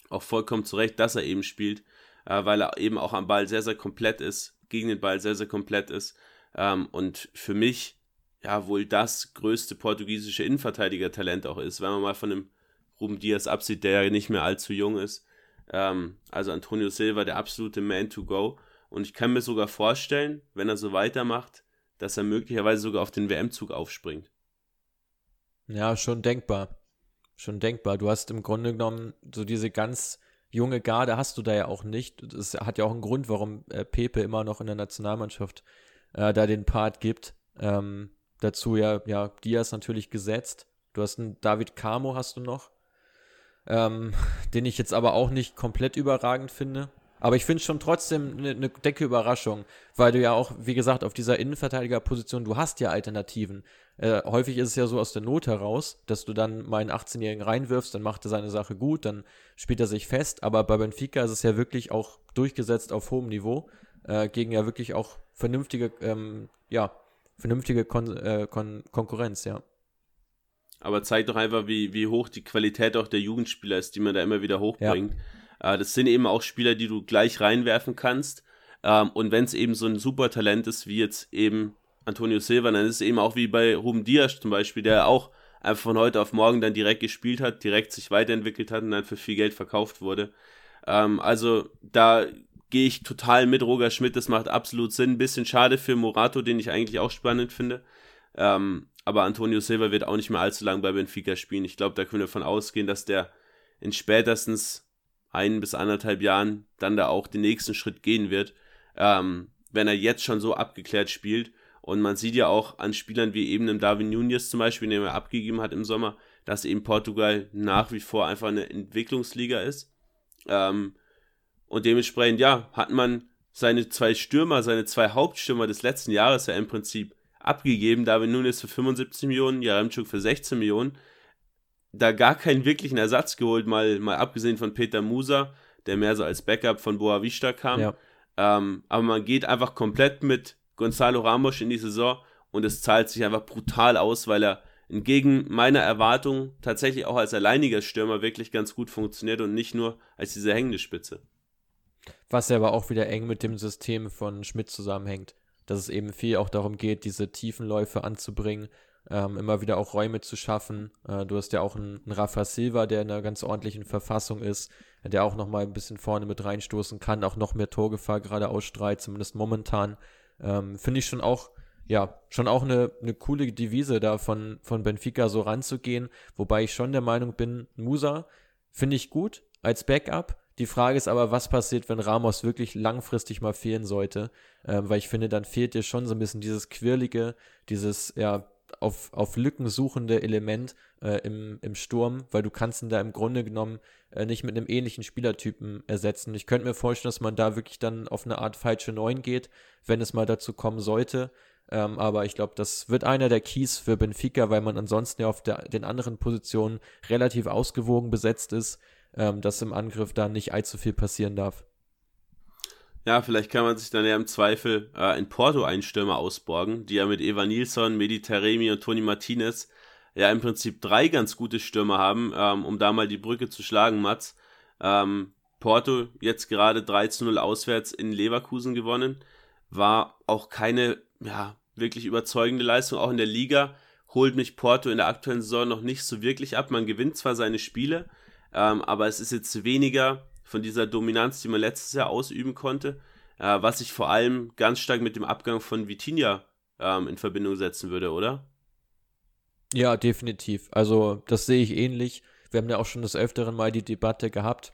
auch vollkommen zurecht, dass er eben spielt, äh, weil er eben auch am Ball sehr, sehr komplett ist, gegen den Ball sehr, sehr komplett ist. Ähm, und für mich ja wohl das größte portugiesische Innenverteidiger-Talent auch ist, wenn man mal von dem Ruben Diaz absieht, der ja nicht mehr allzu jung ist. Ähm, also Antonio Silva, der absolute Man to go. Und ich kann mir sogar vorstellen, wenn er so weitermacht, dass er möglicherweise sogar auf den WM-Zug aufspringt. Ja, schon denkbar. Schon denkbar. Du hast im Grunde genommen so diese ganz junge Garde hast du da ja auch nicht. Das hat ja auch einen Grund, warum äh, Pepe immer noch in der Nationalmannschaft äh, da den Part gibt. Ähm, Dazu ja, ja, Diaz natürlich gesetzt. Du hast einen David Camo, hast du noch. Ähm, [LAUGHS] den ich jetzt aber auch nicht komplett überragend finde. Aber ich finde schon trotzdem eine, eine decke Überraschung, weil du ja auch, wie gesagt, auf dieser Innenverteidigerposition, du hast ja Alternativen. Äh, häufig ist es ja so aus der Not heraus, dass du dann mal einen 18-Jährigen reinwirfst, dann macht er seine Sache gut, dann spielt er sich fest. Aber bei Benfica ist es ja wirklich auch durchgesetzt auf hohem Niveau, äh, gegen ja wirklich auch vernünftige, ähm, ja, vernünftige Kon äh, Kon Konkurrenz, ja. Aber zeigt doch einfach, wie, wie hoch die Qualität auch der Jugendspieler ist, die man da immer wieder hochbringt. Äh, das sind eben auch Spieler, die du gleich reinwerfen kannst. Ähm, und wenn es eben so ein super Talent ist, wie jetzt eben Antonio Silva, dann ist es eben auch wie bei Ruben Diaz zum Beispiel, der auch einfach von heute auf morgen dann direkt gespielt hat, direkt sich weiterentwickelt hat und dann für viel Geld verkauft wurde. Ähm, also da gehe ich total mit Roger Schmidt, das macht absolut Sinn. Ein bisschen schade für Morato, den ich eigentlich auch spannend finde. Ähm, aber Antonio Silva wird auch nicht mehr allzu lange bei Benfica spielen. Ich glaube, da können wir davon ausgehen, dass der in spätestens ein bis anderthalb Jahren dann da auch den nächsten Schritt gehen wird, ähm, wenn er jetzt schon so abgeklärt spielt. Und man sieht ja auch an Spielern wie eben im Darwin Nunez zum Beispiel, den er abgegeben hat im Sommer, dass eben Portugal nach wie vor einfach eine Entwicklungsliga ist. Ähm, und dementsprechend, ja, hat man seine zwei Stürmer, seine zwei Hauptstürmer des letzten Jahres ja im Prinzip abgegeben. Darwin Nunes für 75 Millionen, Jaremczuk für 16 Millionen. Da gar keinen wirklichen Ersatz geholt, mal, mal abgesehen von Peter Musa, der mehr so als Backup von Boavista kam. Ja. Ähm, aber man geht einfach komplett mit Gonzalo Ramos in die Saison und es zahlt sich einfach brutal aus, weil er entgegen meiner Erwartung tatsächlich auch als alleiniger Stürmer wirklich ganz gut funktioniert und nicht nur als diese hängende Spitze. Was ja aber auch wieder eng mit dem System von Schmidt zusammenhängt, dass es eben viel auch darum geht, diese Tiefenläufe anzubringen, ähm, immer wieder auch Räume zu schaffen. Äh, du hast ja auch einen, einen Rafa Silva, der in einer ganz ordentlichen Verfassung ist, der auch noch mal ein bisschen vorne mit reinstoßen kann, auch noch mehr Torgefahr gerade ausstrahlt, zumindest momentan. Ähm, Finde ich schon auch, ja, schon auch eine, eine coole Devise da von, von Benfica so ranzugehen, wobei ich schon der Meinung bin, Musa finde ich gut als Backup. Die Frage ist aber, was passiert, wenn Ramos wirklich langfristig mal fehlen sollte? Ähm, weil ich finde, dann fehlt dir schon so ein bisschen dieses quirlige, dieses, ja, auf, auf Lücken suchende Element äh, im, im Sturm, weil du kannst ihn da im Grunde genommen äh, nicht mit einem ähnlichen Spielertypen ersetzen. Ich könnte mir vorstellen, dass man da wirklich dann auf eine Art falsche Neun geht, wenn es mal dazu kommen sollte. Ähm, aber ich glaube, das wird einer der Keys für Benfica, weil man ansonsten ja auf der, den anderen Positionen relativ ausgewogen besetzt ist, ähm, dass im Angriff da nicht allzu viel passieren darf. Ja, vielleicht kann man sich dann ja im Zweifel äh, in Porto einen Stürmer ausborgen, die ja mit Eva Nilsson, Mediterremi und Toni Martinez ja im Prinzip drei ganz gute Stürmer haben, ähm, um da mal die Brücke zu schlagen, Mats. Ähm, Porto jetzt gerade 3 zu 0 auswärts in Leverkusen gewonnen. War auch keine, ja, wirklich überzeugende Leistung, auch in der Liga. Holt mich Porto in der aktuellen Saison noch nicht so wirklich ab. Man gewinnt zwar seine Spiele, ähm, aber es ist jetzt weniger von dieser Dominanz, die man letztes Jahr ausüben konnte, äh, was ich vor allem ganz stark mit dem Abgang von Vitinha ähm, in Verbindung setzen würde, oder? Ja, definitiv. Also das sehe ich ähnlich. Wir haben ja auch schon des Öfteren mal die Debatte gehabt.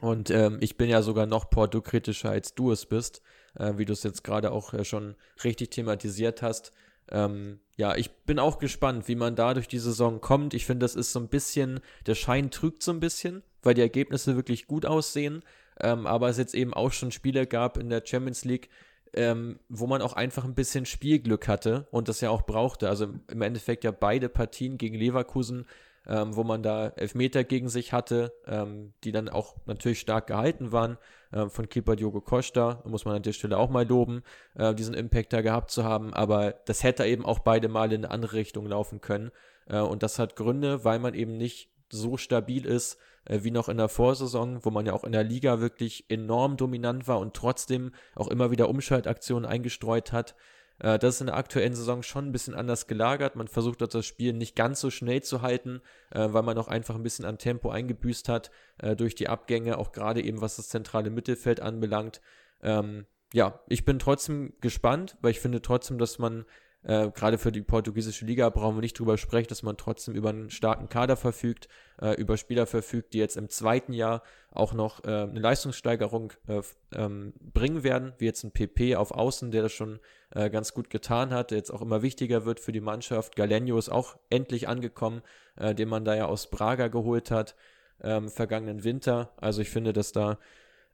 Und ähm, ich bin ja sogar noch Porto-kritischer, als du es bist, äh, wie du es jetzt gerade auch äh, schon richtig thematisiert hast. Ähm, ja, ich bin auch gespannt, wie man da durch die Saison kommt. Ich finde, das ist so ein bisschen, der Schein trügt so ein bisschen, weil die Ergebnisse wirklich gut aussehen. Ähm, aber es jetzt eben auch schon Spiele gab in der Champions League, ähm, wo man auch einfach ein bisschen Spielglück hatte und das ja auch brauchte. Also im Endeffekt ja beide Partien gegen Leverkusen, ähm, wo man da Elfmeter gegen sich hatte, ähm, die dann auch natürlich stark gehalten waren äh, von Keeper Diogo Costa, muss man an der Stelle auch mal loben, äh, diesen Impact da gehabt zu haben, aber das hätte eben auch beide Mal in eine andere Richtung laufen können äh, und das hat Gründe, weil man eben nicht so stabil ist äh, wie noch in der Vorsaison, wo man ja auch in der Liga wirklich enorm dominant war und trotzdem auch immer wieder Umschaltaktionen eingestreut hat. Äh, das ist in der aktuellen Saison schon ein bisschen anders gelagert. Man versucht dort das Spiel nicht ganz so schnell zu halten, äh, weil man auch einfach ein bisschen an Tempo eingebüßt hat äh, durch die Abgänge, auch gerade eben was das zentrale Mittelfeld anbelangt. Ähm, ja, ich bin trotzdem gespannt, weil ich finde trotzdem, dass man äh, Gerade für die portugiesische Liga brauchen wir nicht drüber sprechen, dass man trotzdem über einen starken Kader verfügt, äh, über Spieler verfügt, die jetzt im zweiten Jahr auch noch äh, eine Leistungssteigerung äh, ähm, bringen werden, wie jetzt ein PP auf Außen, der das schon äh, ganz gut getan hat, der jetzt auch immer wichtiger wird für die Mannschaft. Galenio ist auch endlich angekommen, äh, den man da ja aus Braga geholt hat, ähm, vergangenen Winter. Also ich finde, dass da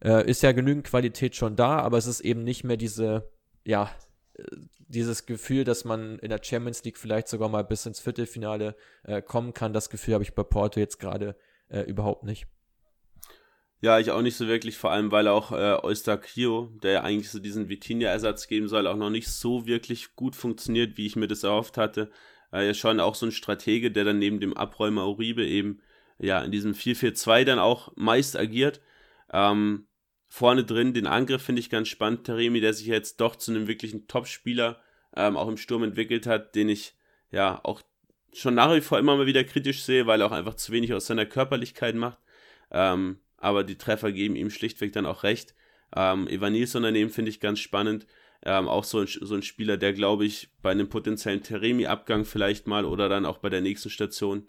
ist ja genügend Qualität schon da, aber es ist eben nicht mehr diese, ja, dieses Gefühl, dass man in der Champions League vielleicht sogar mal bis ins Viertelfinale äh, kommen kann, das Gefühl habe ich bei Porto jetzt gerade äh, überhaupt nicht. Ja, ich auch nicht so wirklich, vor allem weil auch äh, Eustakio, der ja eigentlich so diesen Vitinha-Ersatz geben soll, auch noch nicht so wirklich gut funktioniert, wie ich mir das erhofft hatte. Äh, ja schon auch so ein Stratege, der dann neben dem Abräumer Uribe eben ja, in diesem 4-4-2 dann auch meist agiert. Ähm, vorne drin den Angriff finde ich ganz spannend. Taremi, der sich jetzt doch zu einem wirklichen Top-Spieler ähm, auch im Sturm entwickelt hat, den ich ja auch schon nach wie vor immer mal wieder kritisch sehe, weil er auch einfach zu wenig aus seiner Körperlichkeit macht. Ähm, aber die Treffer geben ihm schlichtweg dann auch recht. Ähm, Evan Nilsson daneben finde ich ganz spannend. Ähm, auch so ein, so ein Spieler, der, glaube ich, bei einem potenziellen Teremi-Abgang vielleicht mal oder dann auch bei der nächsten Station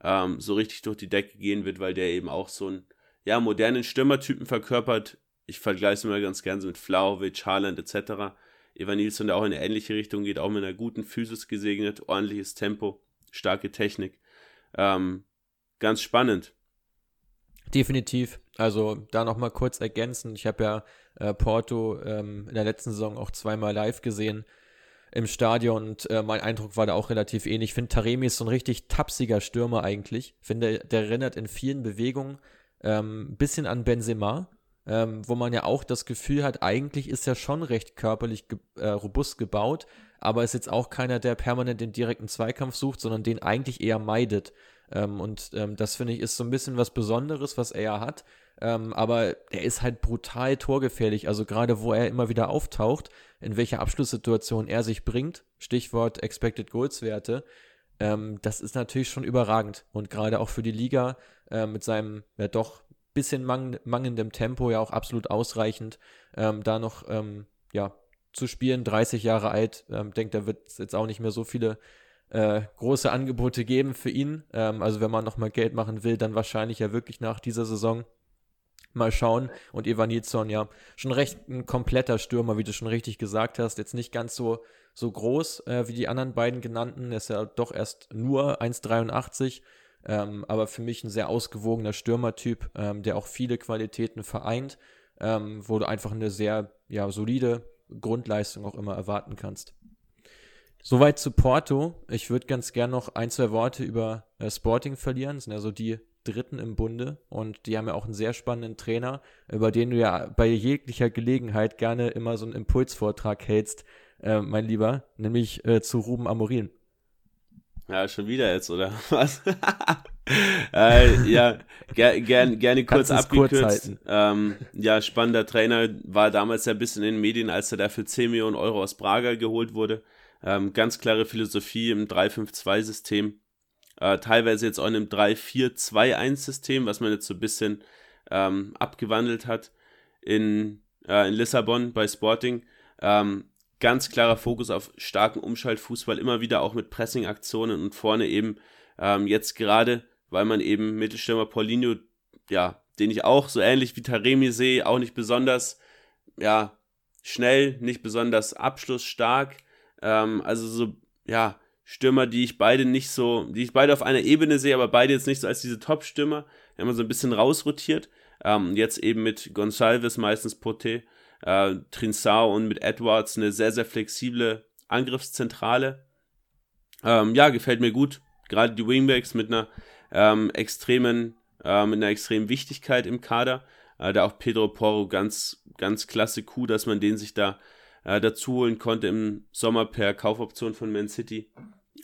ähm, so richtig durch die Decke gehen wird, weil der eben auch so einen ja, modernen Stürmertypen verkörpert. Ich vergleiche es immer ganz gerne so mit Flauwitsch, Haaland etc. Evan Nilsson, der auch in eine ähnliche Richtung geht, auch mit einer guten Physis gesegnet, ordentliches Tempo, starke Technik. Ähm, ganz spannend. Definitiv. Also da nochmal kurz ergänzen. Ich habe ja äh, Porto ähm, in der letzten Saison auch zweimal live gesehen im Stadion und äh, mein Eindruck war da auch relativ ähnlich. Ich finde, Taremi ist so ein richtig tapsiger Stürmer eigentlich. Ich finde, der erinnert in vielen Bewegungen ein ähm, bisschen an Benzema, ähm, wo man ja auch das Gefühl hat, eigentlich ist er schon recht körperlich ge äh, robust gebaut, aber ist jetzt auch keiner, der permanent den direkten Zweikampf sucht, sondern den eigentlich eher meidet. Ähm, und ähm, das finde ich ist so ein bisschen was Besonderes, was er ja hat. Ähm, aber er ist halt brutal torgefährlich. Also gerade wo er immer wieder auftaucht, in welcher Abschlusssituation er sich bringt, Stichwort Expected Goals Werte, ähm, das ist natürlich schon überragend. Und gerade auch für die Liga äh, mit seinem ja doch bisschen mang mangelndem Tempo ja auch absolut ausreichend, ähm, da noch ähm, ja zu spielen. 30 Jahre alt, ähm, denkt, da wird es jetzt auch nicht mehr so viele äh, große Angebote geben für ihn. Ähm, also wenn man nochmal Geld machen will, dann wahrscheinlich ja wirklich nach dieser Saison. Mal schauen. Und Ivan Nilsson, ja, schon recht ein kompletter Stürmer, wie du schon richtig gesagt hast. Jetzt nicht ganz so, so groß äh, wie die anderen beiden genannten. Er ist ja doch erst nur 1,83. Ähm, aber für mich ein sehr ausgewogener Stürmertyp, ähm, der auch viele Qualitäten vereint, ähm, wo du einfach eine sehr ja, solide Grundleistung auch immer erwarten kannst. Soweit zu Porto. Ich würde ganz gern noch ein, zwei Worte über äh, Sporting verlieren. Das sind ja so die Dritten im Bunde und die haben ja auch einen sehr spannenden Trainer, über den du ja bei jeglicher Gelegenheit gerne immer so einen Impulsvortrag hältst, äh, mein Lieber, nämlich äh, zu Ruben Amorin. Ja, schon wieder jetzt, oder [LAUGHS] was? äh, ja, ger gern, gerne kurz abgekürzt. Ähm, ja, spannender Trainer, war damals ja ein bisschen in den Medien, als er da für 10 Millionen Euro aus Braga geholt wurde. Ähm, ganz klare Philosophie im 3-5-2-System. Äh, teilweise jetzt auch in einem 3-4-2-1-System, was man jetzt so ein bisschen ähm, abgewandelt hat in, äh, in Lissabon bei Sporting. Ähm, ganz klarer Fokus auf starken Umschaltfußball, immer wieder auch mit Pressing-Aktionen und vorne eben ähm, jetzt gerade, weil man eben Mittelstürmer Paulinho, ja, den ich auch so ähnlich wie Taremi sehe, auch nicht besonders, ja, schnell, nicht besonders abschlussstark, ähm, also so, ja, Stürmer, die ich beide nicht so, die ich beide auf einer Ebene sehe, aber beide jetzt nicht so als diese Top-Stürmer. Wir haben so ein bisschen rausrotiert. Ähm, jetzt eben mit Gonçalves, meistens Poté, äh, Trinsau und mit Edwards eine sehr, sehr flexible Angriffszentrale. Ähm, ja, gefällt mir gut. Gerade die Wingbacks mit einer ähm, extremen, äh, mit einer extremen Wichtigkeit im Kader. Äh, da auch Pedro Porro ganz, ganz klasse Coup, dass man den sich da äh, dazu holen konnte im Sommer per Kaufoption von Man City.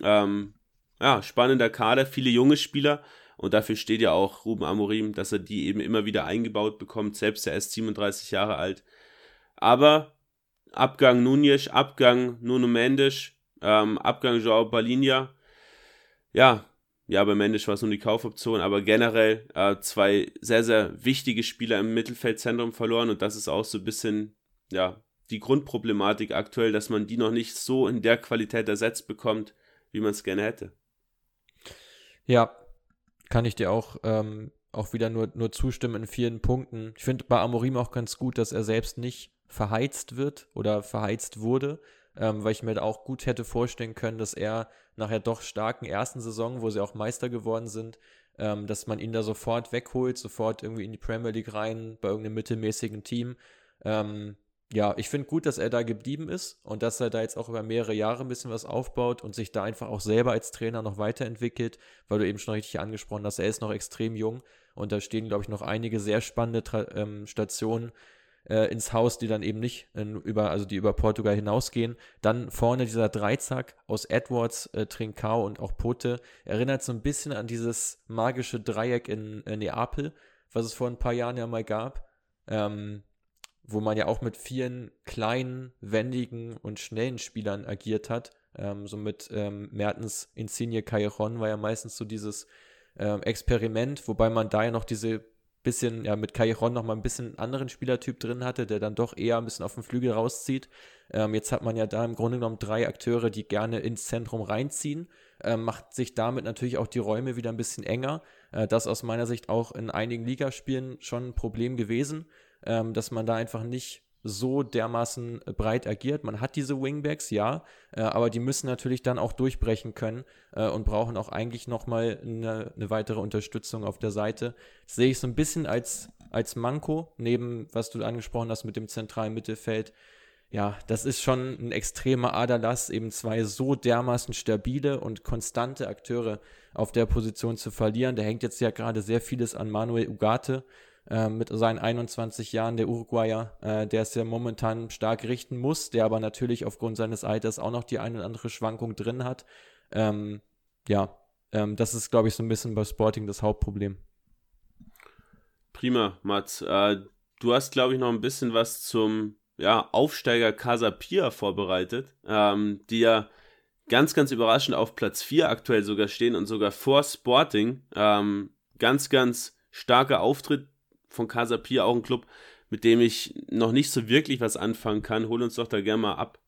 Ähm, ja, spannender Kader, viele junge Spieler und dafür steht ja auch Ruben Amorim, dass er die eben immer wieder eingebaut bekommt, selbst er ist 37 Jahre alt. Aber Abgang Nunez, Abgang Nuno Mendes, ähm, Abgang Joao Balinha, ja, ja, bei Mendes war es nur die Kaufoption, aber generell äh, zwei sehr, sehr wichtige Spieler im Mittelfeldzentrum verloren und das ist auch so ein bisschen, ja, die Grundproblematik aktuell, dass man die noch nicht so in der Qualität ersetzt bekommt, wie man es gerne hätte. Ja, kann ich dir auch, ähm, auch wieder nur, nur zustimmen in vielen Punkten. Ich finde bei Amorim auch ganz gut, dass er selbst nicht verheizt wird oder verheizt wurde, ähm, weil ich mir auch gut hätte vorstellen können, dass er nach der doch starken ersten Saison, wo sie auch Meister geworden sind, ähm, dass man ihn da sofort wegholt, sofort irgendwie in die Premier League rein, bei irgendeinem mittelmäßigen Team. Ähm, ja, ich finde gut, dass er da geblieben ist und dass er da jetzt auch über mehrere Jahre ein bisschen was aufbaut und sich da einfach auch selber als Trainer noch weiterentwickelt, weil du eben schon richtig angesprochen hast, er ist noch extrem jung und da stehen, glaube ich, noch einige sehr spannende Tra ähm, Stationen äh, ins Haus, die dann eben nicht in, über, also die über Portugal hinausgehen. Dann vorne dieser Dreizack aus Edwards, äh, Trincao und auch Pote erinnert so ein bisschen an dieses magische Dreieck in, in Neapel, was es vor ein paar Jahren ja mal gab. Ähm, wo man ja auch mit vielen kleinen, wendigen und schnellen Spielern agiert hat. Ähm, so mit ähm, Mertens Insigne Callejon war ja meistens so dieses ähm, Experiment, wobei man da ja noch diese bisschen, ja, mit Callejon noch mal ein bisschen anderen Spielertyp drin hatte, der dann doch eher ein bisschen auf den Flügel rauszieht. Ähm, jetzt hat man ja da im Grunde genommen drei Akteure, die gerne ins Zentrum reinziehen, ähm, macht sich damit natürlich auch die Räume wieder ein bisschen enger. Äh, das aus meiner Sicht auch in einigen Ligaspielen schon ein Problem gewesen, ähm, dass man da einfach nicht so dermaßen breit agiert. Man hat diese Wingbacks, ja, äh, aber die müssen natürlich dann auch durchbrechen können äh, und brauchen auch eigentlich nochmal eine, eine weitere Unterstützung auf der Seite. Das sehe ich so ein bisschen als, als Manko, neben was du angesprochen hast mit dem zentralen Mittelfeld. Ja, das ist schon ein extremer Aderlass, eben zwei so dermaßen stabile und konstante Akteure auf der Position zu verlieren. Da hängt jetzt ja gerade sehr vieles an Manuel Ugarte, äh, mit seinen 21 Jahren, der Uruguayer, äh, der es ja momentan stark richten muss, der aber natürlich aufgrund seines Alters auch noch die eine oder andere Schwankung drin hat. Ähm, ja, ähm, das ist, glaube ich, so ein bisschen bei Sporting das Hauptproblem. Prima, Mats. Äh, du hast, glaube ich, noch ein bisschen was zum ja, Aufsteiger Casa Pia vorbereitet, ähm, die ja ganz, ganz überraschend auf Platz 4 aktuell sogar stehen und sogar vor Sporting. Ähm, ganz, ganz starker Auftritt von Casa Pia, auch ein Club, mit dem ich noch nicht so wirklich was anfangen kann. Hol uns doch da gerne mal ab.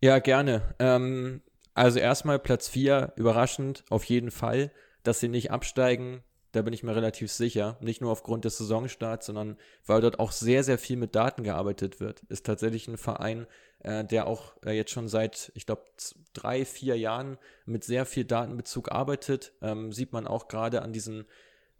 Ja, gerne. Ähm, also erstmal Platz 4, überraschend, auf jeden Fall. Dass sie nicht absteigen, da bin ich mir relativ sicher. Nicht nur aufgrund des Saisonstarts, sondern weil dort auch sehr, sehr viel mit Daten gearbeitet wird. Ist tatsächlich ein Verein, äh, der auch äh, jetzt schon seit, ich glaube, drei, vier Jahren mit sehr viel Datenbezug arbeitet. Ähm, sieht man auch gerade an diesen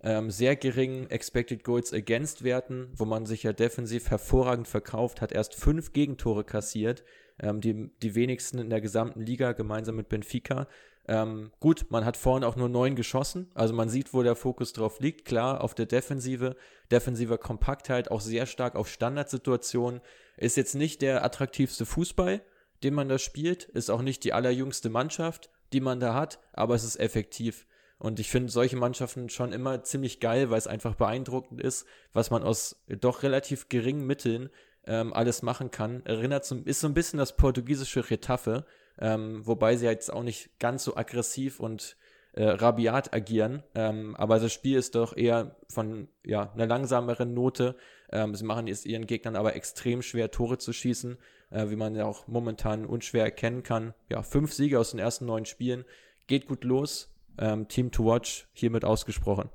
ähm, sehr geringen Expected Goals Against Werten, wo man sich ja defensiv hervorragend verkauft, hat erst fünf Gegentore kassiert, ähm, die, die wenigsten in der gesamten Liga, gemeinsam mit Benfica. Ähm, gut, man hat vorne auch nur neun geschossen, also man sieht, wo der Fokus drauf liegt. Klar, auf der Defensive, defensiver Kompaktheit, auch sehr stark auf Standardsituationen. Ist jetzt nicht der attraktivste Fußball, den man da spielt, ist auch nicht die allerjüngste Mannschaft, die man da hat, aber es ist effektiv. Und ich finde solche Mannschaften schon immer ziemlich geil, weil es einfach beeindruckend ist, was man aus doch relativ geringen Mitteln ähm, alles machen kann. Erinnert so, ist so ein bisschen das portugiesische Retafe, ähm, wobei sie jetzt auch nicht ganz so aggressiv und äh, rabiat agieren. Ähm, aber das Spiel ist doch eher von ja, einer langsameren Note. Ähm, sie machen es ihren Gegnern aber extrem schwer, Tore zu schießen, äh, wie man ja auch momentan unschwer erkennen kann. Ja, fünf Siege aus den ersten neun Spielen. Geht gut los ähm, Team to Watch hiermit ausgesprochen.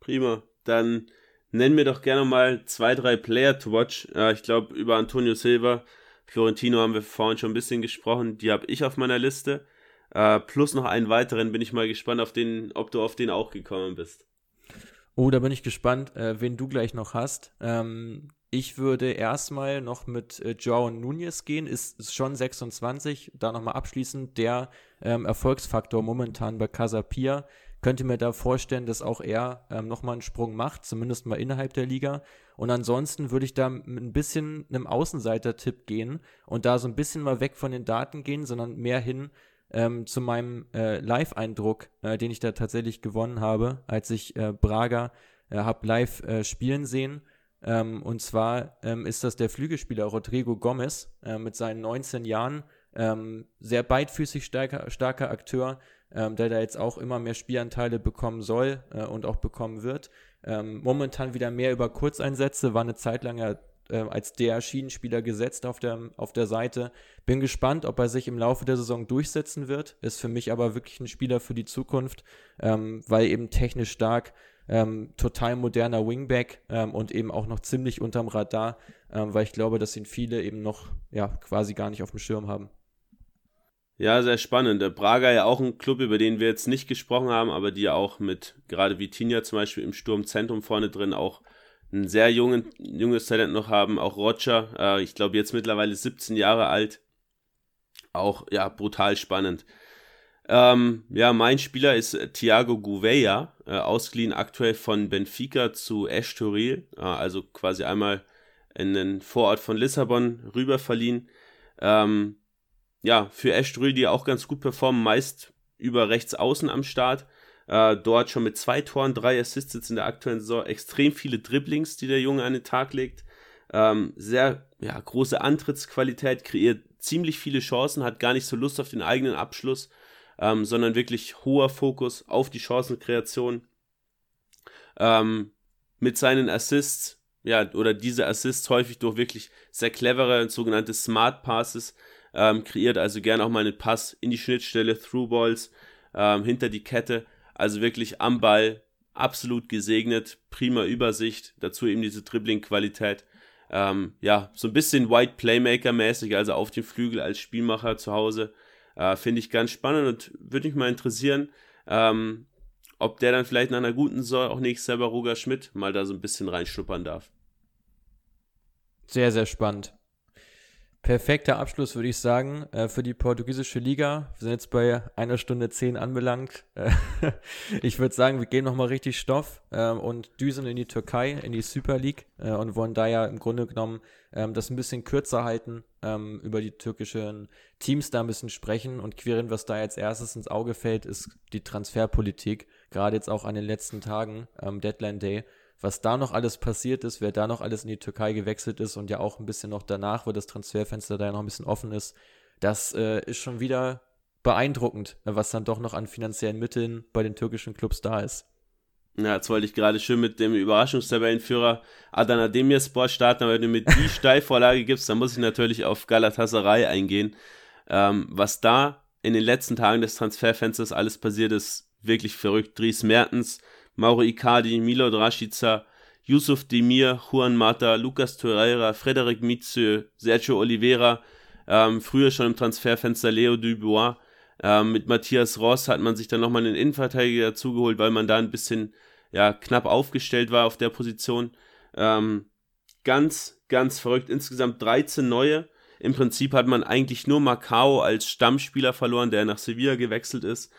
Prima. Dann nennen wir doch gerne mal zwei, drei Player to Watch. Äh, ich glaube, über Antonio Silva, Florentino haben wir vorhin schon ein bisschen gesprochen. Die habe ich auf meiner Liste. Äh, plus noch einen weiteren. Bin ich mal gespannt, auf den, ob du auf den auch gekommen bist. Oh, da bin ich gespannt, äh, wen du gleich noch hast. Ähm, ich würde erstmal noch mit äh, Joao Nunez gehen, ist, ist schon 26, da nochmal abschließend der ähm, Erfolgsfaktor momentan bei Casapia. Könnte mir da vorstellen, dass auch er ähm, nochmal einen Sprung macht, zumindest mal innerhalb der Liga. Und ansonsten würde ich da mit ein bisschen einem Außenseiter-Tipp gehen und da so ein bisschen mal weg von den Daten gehen, sondern mehr hin ähm, zu meinem äh, Live-Eindruck, äh, den ich da tatsächlich gewonnen habe, als ich äh, Braga äh, habe live äh, spielen sehen ähm, und zwar ähm, ist das der Flügelspieler Rodrigo Gomez äh, mit seinen 19 Jahren. Ähm, sehr beidfüßig starker, starker Akteur, ähm, der da jetzt auch immer mehr Spielanteile bekommen soll äh, und auch bekommen wird. Ähm, momentan wieder mehr über Kurzeinsätze, war eine Zeit lang ja äh, als der Schienenspieler gesetzt auf der, auf der Seite. Bin gespannt, ob er sich im Laufe der Saison durchsetzen wird. Ist für mich aber wirklich ein Spieler für die Zukunft, ähm, weil eben technisch stark, ähm, total moderner Wingback ähm, und eben auch noch ziemlich unterm Radar, ähm, weil ich glaube, dass ihn viele eben noch ja quasi gar nicht auf dem Schirm haben. Ja, sehr spannend. Der Braga ja auch ein Club, über den wir jetzt nicht gesprochen haben, aber die ja auch mit gerade Vitinha zum Beispiel im Sturmzentrum vorne drin auch ein sehr jungen, junges Talent noch haben. Auch Roger, äh, ich glaube jetzt mittlerweile 17 Jahre alt. Auch ja brutal spannend. Ähm, ja, mein Spieler ist äh, Thiago Gouveia, äh, ausgeliehen aktuell von Benfica zu Estoril, äh, also quasi einmal in den Vorort von Lissabon rüber verliehen. Ähm, ja, für Estoril, die auch ganz gut performen, meist über rechts außen am Start. Äh, dort schon mit zwei Toren, drei Assists in der aktuellen Saison, extrem viele Dribblings, die der Junge an den Tag legt. Ähm, sehr ja, große Antrittsqualität, kreiert ziemlich viele Chancen, hat gar nicht so Lust auf den eigenen Abschluss, ähm, sondern wirklich hoher Fokus auf die Chancenkreation. Ähm, mit seinen Assists, ja, oder diese Assists häufig durch wirklich sehr clevere sogenannte Smart Passes, ähm, kreiert also gerne auch mal einen Pass in die Schnittstelle, Throughballs, ähm, hinter die Kette, also wirklich am Ball, absolut gesegnet, prima Übersicht, dazu eben diese Dribbling-Qualität. Ähm, ja, so ein bisschen White Playmaker-mäßig, also auf dem Flügel als Spielmacher zu Hause. Äh, Finde ich ganz spannend und würde mich mal interessieren, ähm, ob der dann vielleicht nach einer guten Saison auch nächstes Jahr bei Roger Schmidt mal da so ein bisschen reinschnuppern darf. Sehr, sehr spannend. Perfekter Abschluss, würde ich sagen, äh, für die portugiesische Liga. Wir sind jetzt bei einer Stunde zehn anbelangt. Äh, [LAUGHS] ich würde sagen, wir gehen nochmal richtig Stoff äh, und düsen in die Türkei, in die Super League äh, und wollen da ja im Grunde genommen ähm, das ein bisschen kürzer halten, ähm, über die türkischen Teams da ein bisschen sprechen und queeren, was da als erstes ins Auge fällt, ist die Transferpolitik. Gerade jetzt auch an den letzten Tagen, ähm, Deadline Day was da noch alles passiert ist, wer da noch alles in die Türkei gewechselt ist und ja auch ein bisschen noch danach, wo das Transferfenster da ja noch ein bisschen offen ist, das äh, ist schon wieder beeindruckend, was dann doch noch an finanziellen Mitteln bei den türkischen Clubs da ist. Ja, jetzt wollte ich gerade schön mit dem Überraschungstabellenführer Adana Demirspor starten, aber wenn du mir die [LAUGHS] Steilvorlage gibst, dann muss ich natürlich auf Galatasaray eingehen. Ähm, was da in den letzten Tagen des Transferfensters alles passiert ist, wirklich verrückt. Dries Mertens, Mauro Icardi, Milot Rashica, Yusuf Demir, Juan Mata, Lucas Torreira, Frederik Mitsu, Sergio Oliveira, ähm, früher schon im Transferfenster Leo Dubois. Ähm, mit Matthias Ross hat man sich dann nochmal einen Innenverteidiger dazugeholt, weil man da ein bisschen ja, knapp aufgestellt war auf der Position. Ähm, ganz, ganz verrückt. Insgesamt 13 neue. Im Prinzip hat man eigentlich nur Macao als Stammspieler verloren, der nach Sevilla gewechselt ist.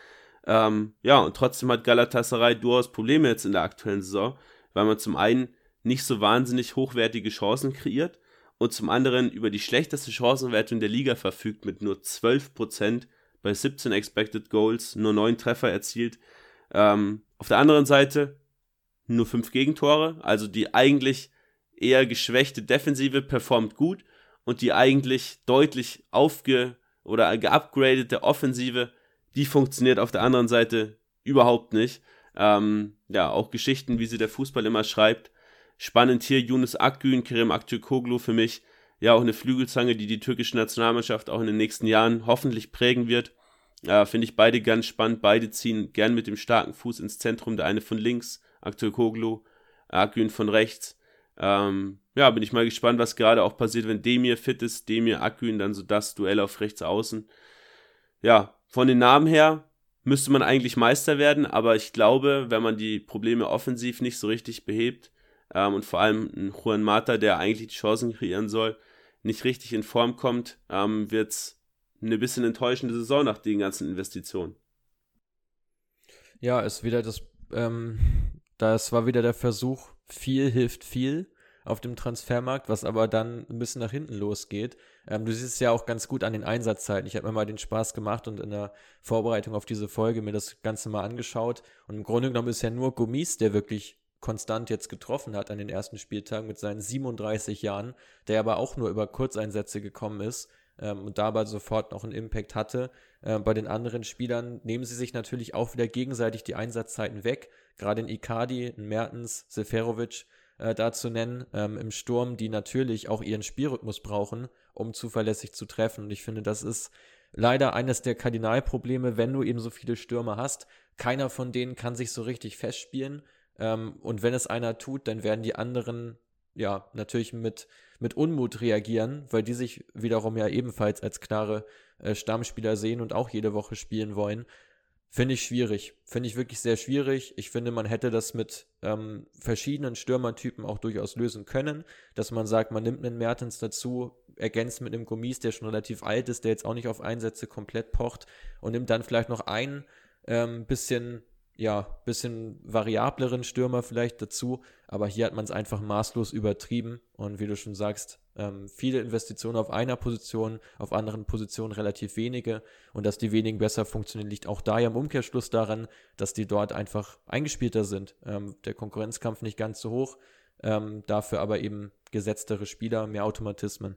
Ähm, ja, und trotzdem hat Galatasaray durchaus Probleme jetzt in der aktuellen Saison, weil man zum einen nicht so wahnsinnig hochwertige Chancen kreiert und zum anderen über die schlechteste Chancenwertung der Liga verfügt mit nur 12% bei 17 Expected Goals, nur 9 Treffer erzielt. Ähm, auf der anderen Seite nur 5 Gegentore, also die eigentlich eher geschwächte Defensive performt gut und die eigentlich deutlich aufge- oder geupgradete Offensive die funktioniert auf der anderen Seite überhaupt nicht. Ähm, ja, auch Geschichten, wie sie der Fußball immer schreibt. Spannend hier Yunus Akgün, Kerem Aktürkoğlu für mich. Ja, auch eine Flügelzange, die die türkische Nationalmannschaft auch in den nächsten Jahren hoffentlich prägen wird. Äh, Finde ich beide ganz spannend. Beide ziehen gern mit dem starken Fuß ins Zentrum. Der eine von links, Aktürkoğlu, Akgün von rechts. Ähm, ja, bin ich mal gespannt, was gerade auch passiert, wenn Demir fit ist. Demir Akgün, dann so das Duell auf rechts außen. Ja, von den Namen her müsste man eigentlich Meister werden, aber ich glaube, wenn man die Probleme offensiv nicht so richtig behebt ähm, und vor allem Juan Mata, der eigentlich die Chancen kreieren soll, nicht richtig in Form kommt, ähm, wird es eine bisschen enttäuschende Saison nach den ganzen Investitionen. Ja, ist wieder das, ähm, das war wieder der Versuch, viel hilft viel auf dem Transfermarkt, was aber dann ein bisschen nach hinten losgeht. Ähm, du siehst es ja auch ganz gut an den Einsatzzeiten. Ich habe mir mal den Spaß gemacht und in der Vorbereitung auf diese Folge mir das Ganze mal angeschaut. Und im Grunde genommen ist ja nur Gummis, der wirklich konstant jetzt getroffen hat an den ersten Spieltagen mit seinen 37 Jahren, der aber auch nur über Kurzeinsätze gekommen ist ähm, und dabei sofort noch einen Impact hatte. Äh, bei den anderen Spielern nehmen sie sich natürlich auch wieder gegenseitig die Einsatzzeiten weg. Gerade in Icardi, in Mertens, Seferovic, äh, da zu nennen, ähm, im Sturm, die natürlich auch ihren Spielrhythmus brauchen, um zuverlässig zu treffen. Und ich finde, das ist leider eines der Kardinalprobleme, wenn du eben so viele Stürmer hast. Keiner von denen kann sich so richtig festspielen. Ähm, und wenn es einer tut, dann werden die anderen ja natürlich mit, mit Unmut reagieren, weil die sich wiederum ja ebenfalls als klare äh, Stammspieler sehen und auch jede Woche spielen wollen. Finde ich schwierig. Finde ich wirklich sehr schwierig. Ich finde, man hätte das mit ähm, verschiedenen Stürmertypen auch durchaus lösen können. Dass man sagt, man nimmt einen Mertens dazu, ergänzt mit einem Gummis, der schon relativ alt ist, der jetzt auch nicht auf Einsätze komplett pocht und nimmt dann vielleicht noch ein ähm, bisschen ja, bisschen variableren Stürmer vielleicht dazu, aber hier hat man es einfach maßlos übertrieben und wie du schon sagst, ähm, viele Investitionen auf einer Position, auf anderen Positionen relativ wenige und dass die wenigen besser funktionieren, liegt auch da ja im Umkehrschluss daran, dass die dort einfach eingespielter sind. Ähm, der Konkurrenzkampf nicht ganz so hoch, ähm, dafür aber eben gesetztere Spieler, mehr Automatismen.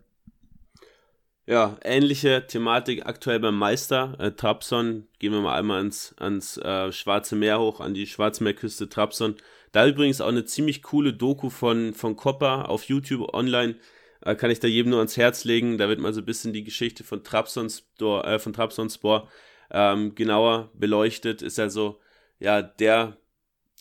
Ja, ähnliche Thematik aktuell beim Meister. Äh, Trabzon, gehen wir mal einmal ans, ans äh, Schwarze Meer hoch, an die Schwarzmeerküste Trabzon. Da übrigens auch eine ziemlich coole Doku von, von Koppa auf YouTube online. Äh, kann ich da jedem nur ans Herz legen. Da wird mal so ein bisschen die Geschichte von Trabzonspor, äh, von Trabzonspor ähm, genauer beleuchtet. Ist also ja der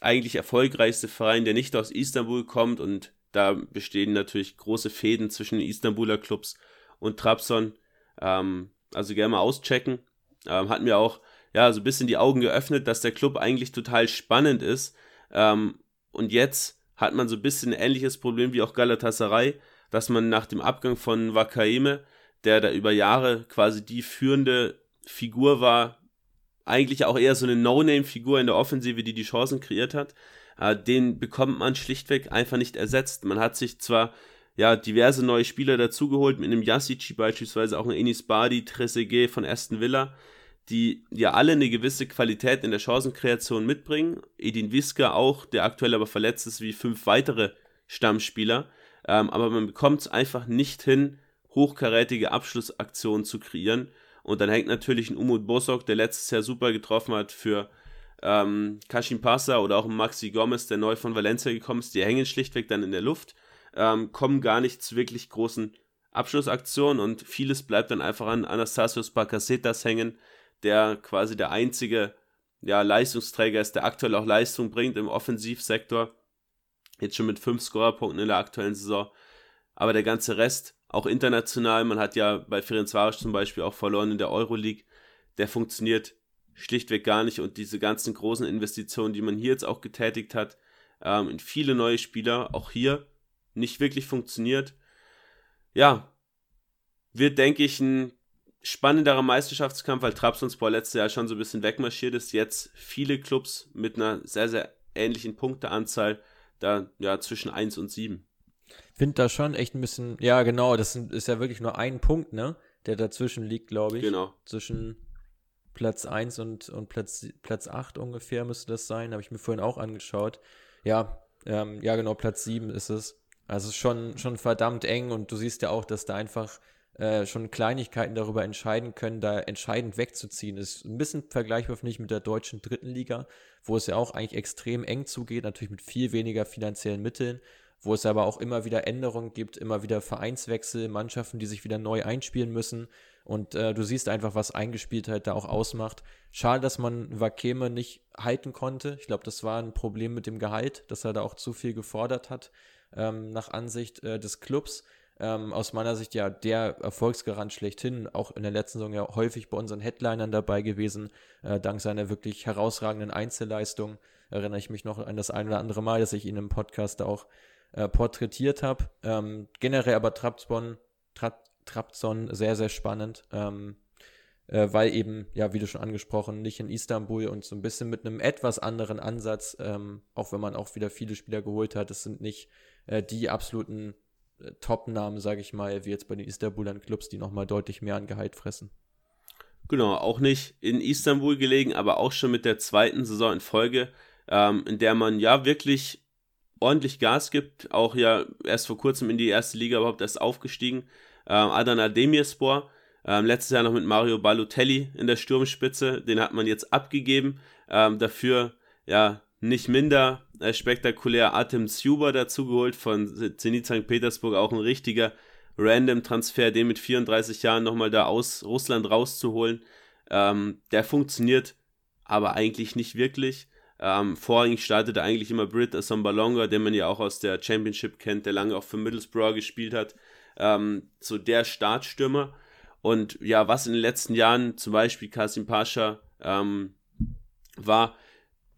eigentlich erfolgreichste Verein, der nicht aus Istanbul kommt und da bestehen natürlich große Fäden zwischen den Istanbuler Clubs und Trabzon. Ähm, also gerne mal auschecken. Ähm, hat mir auch ja so ein bisschen die Augen geöffnet, dass der Club eigentlich total spannend ist. Ähm, und jetzt hat man so ein bisschen ein ähnliches Problem wie auch Galatasaray, dass man nach dem Abgang von Wakaeme, der da über Jahre quasi die führende Figur war, eigentlich auch eher so eine No-Name-Figur in der Offensive, die die Chancen kreiert hat, äh, den bekommt man schlichtweg einfach nicht ersetzt. Man hat sich zwar ja, diverse neue Spieler dazugeholt, mit einem Yassici beispielsweise, auch ein Enis Badi, Trezeguet von Aston Villa, die ja alle eine gewisse Qualität in der Chancenkreation mitbringen. Edin Wiska auch, der aktuell aber verletzt ist, wie fünf weitere Stammspieler. Ähm, aber man bekommt es einfach nicht hin, hochkarätige Abschlussaktionen zu kreieren. Und dann hängt natürlich ein Umut Bosok, der letztes Jahr super getroffen hat für ähm, Kashim Passa oder auch Maxi Gomez, der neu von Valencia gekommen ist. Die hängen schlichtweg dann in der Luft ähm, kommen gar nicht zu wirklich großen Abschlussaktionen und vieles bleibt dann einfach an Anastasios Bakasetas hängen, der quasi der einzige ja, Leistungsträger ist, der aktuell auch Leistung bringt im Offensivsektor. Jetzt schon mit fünf Scorerpunkten in der aktuellen Saison. Aber der ganze Rest, auch international, man hat ja bei Ferencvaros zum Beispiel auch verloren in der Euroleague, der funktioniert schlichtweg gar nicht. Und diese ganzen großen Investitionen, die man hier jetzt auch getätigt hat, ähm, in viele neue Spieler, auch hier nicht wirklich funktioniert. Ja, wird, denke ich, ein spannenderer Meisterschaftskampf, weil Trabzonspor letztes Jahr schon so ein bisschen wegmarschiert ist. Jetzt viele Clubs mit einer sehr, sehr ähnlichen Punkteanzahl, da ja zwischen 1 und 7. Finde da schon echt ein bisschen, ja genau, das ist ja wirklich nur ein Punkt, ne, der dazwischen liegt, glaube ich. Genau. Zwischen Platz 1 und, und Platz, Platz 8 ungefähr müsste das sein, habe ich mir vorhin auch angeschaut. Ja, ähm, ja genau, Platz 7 ist es. Also es ist schon, schon verdammt eng und du siehst ja auch, dass da einfach äh, schon Kleinigkeiten darüber entscheiden können, da entscheidend wegzuziehen. Ist ein bisschen vergleichbar, finde ich, mit der deutschen dritten Liga, wo es ja auch eigentlich extrem eng zugeht, natürlich mit viel weniger finanziellen Mitteln, wo es aber auch immer wieder Änderungen gibt, immer wieder Vereinswechsel, Mannschaften, die sich wieder neu einspielen müssen. Und äh, du siehst einfach, was Eingespieltheit da auch ausmacht. Schade, dass man Wakeme nicht halten konnte. Ich glaube, das war ein Problem mit dem Gehalt, dass er da auch zu viel gefordert hat ähm, nach Ansicht äh, des Clubs. Ähm, aus meiner Sicht ja der Erfolgsgarant schlechthin, auch in der letzten Saison ja häufig bei unseren Headlinern dabei gewesen, äh, dank seiner wirklich herausragenden Einzelleistung. Erinnere ich mich noch an das ein oder andere Mal, dass ich ihn im Podcast auch äh, porträtiert habe. Ähm, generell aber Trabzon, Tra Trabzon sehr, sehr spannend. Ähm, äh, weil eben, ja, wie du schon angesprochen, nicht in Istanbul und so ein bisschen mit einem etwas anderen Ansatz, ähm, auch wenn man auch wieder viele Spieler geholt hat, es sind nicht äh, die absoluten Top-Namen, sage ich mal, wie jetzt bei den Istanbulern Clubs, die nochmal deutlich mehr an Gehalt fressen. Genau, auch nicht in Istanbul gelegen, aber auch schon mit der zweiten Saison in Folge, ähm, in der man ja wirklich ordentlich Gas gibt, auch ja erst vor kurzem in die erste Liga überhaupt erst aufgestiegen. Ähm, Adana Demirspor, ähm, letztes Jahr noch mit Mario Balotelli in der Sturmspitze, den hat man jetzt abgegeben. Ähm, dafür ja nicht minder äh, spektakulär Artem Zuber dazugeholt von Zenit St. Petersburg, auch ein richtiger Random-Transfer, den mit 34 Jahren nochmal da aus Russland rauszuholen. Ähm, der funktioniert aber eigentlich nicht wirklich. Ähm, vorrangig startete eigentlich immer Brit Assombalonga, den man ja auch aus der Championship kennt, der lange auch für Middlesbrough gespielt hat. Ähm, so der Startstürmer. Und ja, was in den letzten Jahren zum Beispiel Kasim Pascha ähm, war